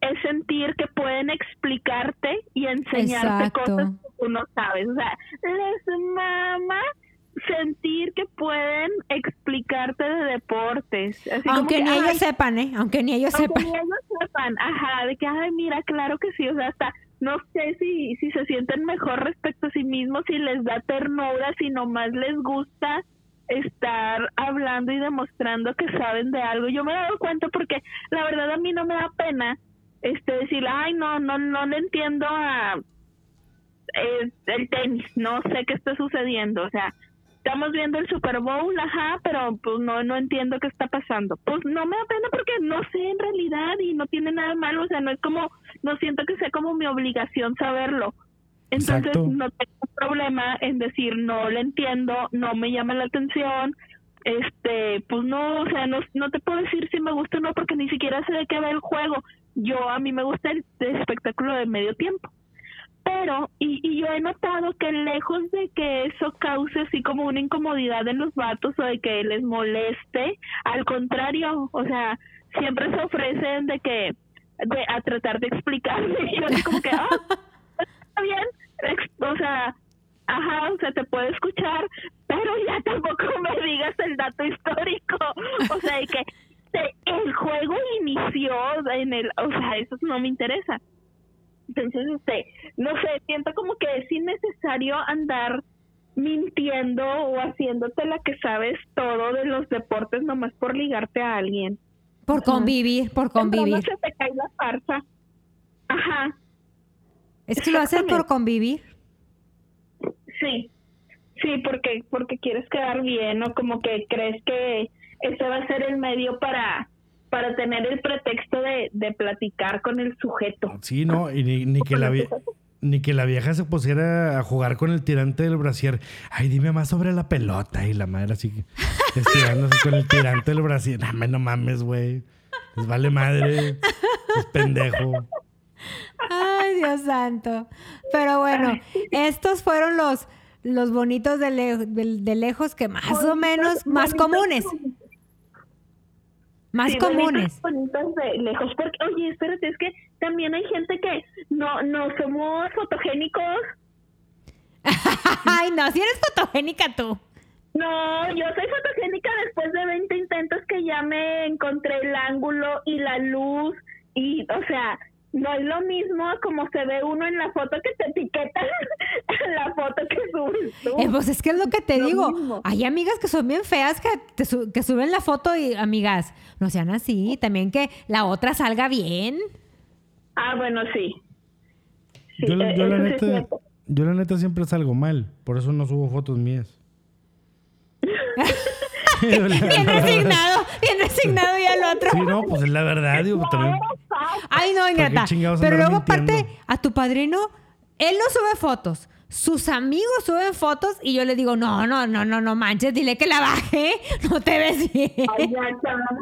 Speaker 3: es sentir que pueden explicarte y enseñarte
Speaker 2: Exacto.
Speaker 3: cosas que tú no sabes. O sea, les mama sentir que pueden explicarte de deportes. Así como
Speaker 2: Aunque
Speaker 3: que,
Speaker 2: ni
Speaker 3: "Ay,
Speaker 2: ellos sepan, ¿eh? Aunque ni ellos
Speaker 3: aunque
Speaker 2: sepan.
Speaker 3: ni ellos sepan, ajá, de que, ay, mira, claro que sí, o sea, hasta no sé si, si se sienten mejor respecto a sí mismos, si les da ternura, si nomás les gusta estar hablando y demostrando que saben de algo. Yo me he dado cuenta porque la verdad a mí no me da pena este decir, ay, no, no, no le entiendo a eh, el tenis, no sé qué está sucediendo, o sea, estamos viendo el Super Bowl, ajá, pero pues no, no entiendo qué está pasando. Pues no me da pena porque no sé en realidad y no tiene nada malo, o sea, no es como, no siento que sea como mi obligación saberlo. Entonces
Speaker 4: Exacto.
Speaker 3: no tengo problema en decir no le entiendo, no me llama la atención, este, pues no, o sea, no, no te puedo decir si me gusta o no porque ni siquiera sé de qué va el juego. Yo, a mí me gusta el, el espectáculo de medio tiempo pero y, y yo he notado que lejos de que eso cause así como una incomodidad en los vatos o de que les moleste, al contrario, o sea, siempre se ofrecen de que de, a tratar de explicarme [laughs] y yo así como que ah, [laughs] está bien, o sea, ajá, o sea, te puedo escuchar, pero ya tampoco [laughs] me digas el dato histórico, o sea, de que el juego inició en el, o sea, eso no me interesa. Entonces, este, no sé, siento como que es innecesario andar mintiendo o haciéndote la que sabes todo de los deportes nomás por ligarte a alguien.
Speaker 2: Por convivir, por convivir.
Speaker 3: se te cae la farsa. Ajá,
Speaker 2: Es que lo hacen por convivir.
Speaker 3: sí. Sí, porque porque quieres quedar bien o como que crees que ese va a ser el medio para para tener el pretexto de, de platicar con el sujeto.
Speaker 4: Sí, no, y ni, ni que la vie- ni que la vieja se pusiera a jugar con el tirante del brasier. Ay, dime más sobre la pelota. Y la madre así que estirándose con el tirante del brasier. No, no mames, güey. Les vale madre. Es pendejo.
Speaker 2: Ay, Dios santo. Pero bueno, estos fueron los, los bonitos de, le- de- de lejos que más o menos, más comunes. Más
Speaker 3: Sí,
Speaker 2: comunes.
Speaker 3: bonitos, bonitos de lejos. Porque, oye, espérate, es que también hay gente que no, no somos fotogénicos. [laughs]
Speaker 2: Ay, no, si eres fotogénica tú.
Speaker 3: No, yo soy fotogénica después de 20 intentos que ya me encontré el ángulo y la luz. Y, o sea, no es lo mismo como se ve uno en la foto que te etiquetan [laughs] en la foto que subes tú.
Speaker 2: Eh, pues es que es lo que te
Speaker 3: Lo
Speaker 2: digo.
Speaker 3: mismo.
Speaker 2: Hay amigas que son bien feas que, te su- que suben la foto y, amigas, no sean así. También que la otra salga bien.
Speaker 3: Ah, bueno, sí. Sí,
Speaker 4: yo, la-
Speaker 3: eh,
Speaker 4: yo la neta, yo la neta siempre salgo mal. Por eso no subo fotos mías. [laughs]
Speaker 2: Bien resignado, bien resignado y al otro.
Speaker 4: Sí, no, pues es la verdad, digo, también.
Speaker 2: Ay, no, Ingrata. Pero luego, aparte,
Speaker 4: mintiendo?
Speaker 2: a tu padrino, él no sube fotos. Sus amigos suben fotos y yo le digo, no, no, no, no, no manches, dile que la baje. [laughs] No te ves bien.
Speaker 3: Ay, ya, chaval.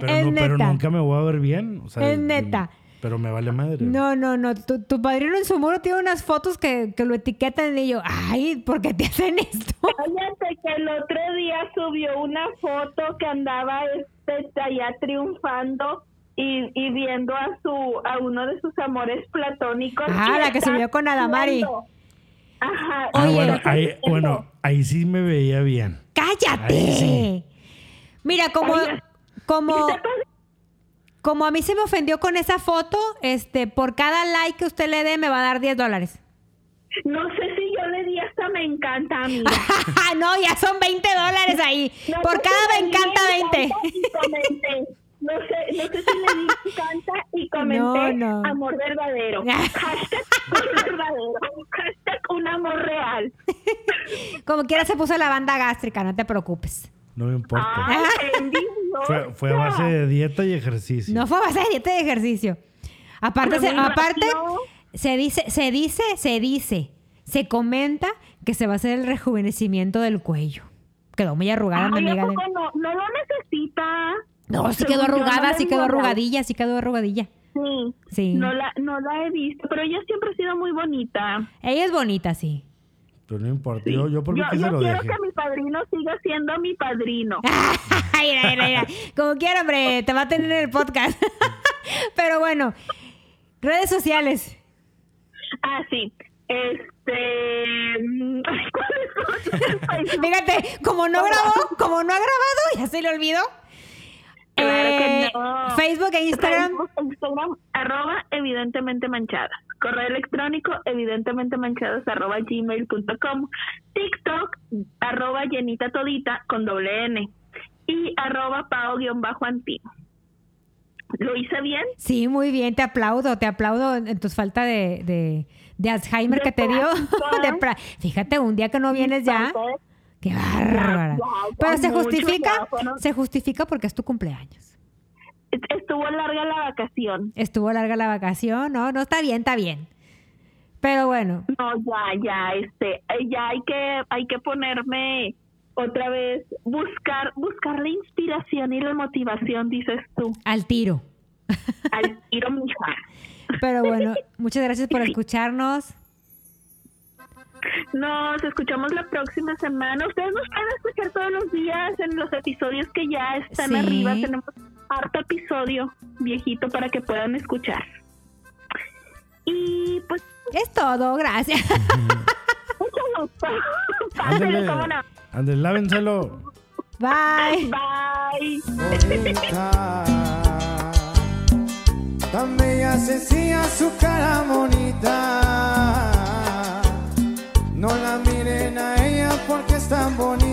Speaker 4: Pero,
Speaker 2: Es
Speaker 4: no, pero nunca me voy a ver bien. o sea,
Speaker 2: Es neta.
Speaker 4: Pero me vale madre.
Speaker 2: No, no, no. Tu, tu padrino en su muro tiene unas fotos que, que lo etiquetan y yo, ay, ¿por qué te hacen esto?
Speaker 3: Cállate que el otro día subió una foto que andaba este allá triunfando y, y viendo a su a uno de sus amores platónicos.
Speaker 2: Ah, la que
Speaker 3: está
Speaker 2: subió con Adamari.
Speaker 3: Ajá.
Speaker 4: Ah,
Speaker 2: Oye.
Speaker 4: bueno, ahí, bueno, ahí sí me veía bien.
Speaker 2: ¡Cállate!
Speaker 4: Sí.
Speaker 2: Mira, como,
Speaker 3: Oye,
Speaker 2: como, como a mí se me ofendió con esa foto, este, por cada like que usted le dé me va a dar 10 dólares.
Speaker 3: No sé si yo le di hasta me encanta, amiga. [laughs]
Speaker 2: no, ya son 20 dólares ahí.
Speaker 3: No
Speaker 2: por cada me encanta 20.
Speaker 3: Y. No sé, no sé si le di me encanta y [laughs] comenté
Speaker 2: No, no.
Speaker 3: amor verdadero. [laughs] Hashtag amor verdadero. Hashtag un amor real.
Speaker 2: Como quiera se puso la banda gástrica, no te preocupes.
Speaker 4: No me importa.
Speaker 3: Ay, envidiosa.
Speaker 4: Fue, fue a base de dieta y ejercicio.
Speaker 2: No fue a base de dieta de ejercicio. Aparte, se, aparte se dice, se dice, se dice, se comenta que se va a hacer el rejuvenecimiento del cuello. Quedó muy arrugada mi
Speaker 3: Ay, ¿a
Speaker 2: amiga. de-
Speaker 3: no, no lo necesita.
Speaker 2: No, sí quedó arrugada,
Speaker 3: no
Speaker 2: sí quedó arrugadilla, sí quedó arrugadilla.
Speaker 3: Sí.
Speaker 2: Sí.
Speaker 3: No la, no la he visto, pero ella siempre ha sido muy bonita.
Speaker 2: Ella es bonita, sí.
Speaker 4: Pero no importa. Yo, yo por mí
Speaker 3: Yo,
Speaker 4: que
Speaker 3: yo
Speaker 4: se lo
Speaker 3: quiero
Speaker 4: deje.
Speaker 3: que mi padrino siga siendo mi padrino.
Speaker 2: mira, mira, mira. Como quiera, hombre, te va a tener en el podcast. [laughs] Pero bueno, redes sociales.
Speaker 3: Ah, sí. Este. mm. [laughs] [laughs]
Speaker 2: Fíjate, como no grabó, como no ha grabado, ya se le olvidó. Eh. Facebook e Instagram.
Speaker 3: Facebook, Instagram, arroba evidentemente manchadas. Correo electrónico, evidentemente manchadas, arroba gmail.com. TikTok, arroba llenita todita con doble N. Y arroba pao-antino. ¿Lo hice bien?
Speaker 2: Sí, muy bien, te aplaudo, te aplaudo en tus falta de, de, de Alzheimer
Speaker 3: De
Speaker 2: que te dio. [laughs] Fíjate, un día que no vienes ya. Qué bárbara. Pero se justifica, se justifica porque es tu cumpleaños.
Speaker 3: Estuvo larga la vacación.
Speaker 2: Estuvo larga la vacación, no, no está bien, está bien. Pero bueno,
Speaker 3: No, ya, ya, este, eh, ya hay que, hay que ponerme otra vez, buscar, buscar la inspiración y la motivación, dices tú,
Speaker 2: al tiro.
Speaker 3: al [laughs] tiro, mija.
Speaker 2: Pero bueno, muchas gracias por escucharnos.
Speaker 3: Nos escuchamos la próxima semana. Ustedes nos pueden escuchar todos los días en los episodios que ya están
Speaker 2: Sí.
Speaker 3: arriba. Tenemos harto episodio viejito para que puedan escuchar. Y pues,
Speaker 2: Es todo, gracias. [laughs]
Speaker 3: mucho gusto. Pásenle,
Speaker 4: Ándale,
Speaker 3: cómo no.
Speaker 4: ándale, lávenselo.
Speaker 2: Bye.
Speaker 3: Bye.
Speaker 1: bonita. Tan bella sencilla su cara bonita. No la miren a ella porque es tan bonita.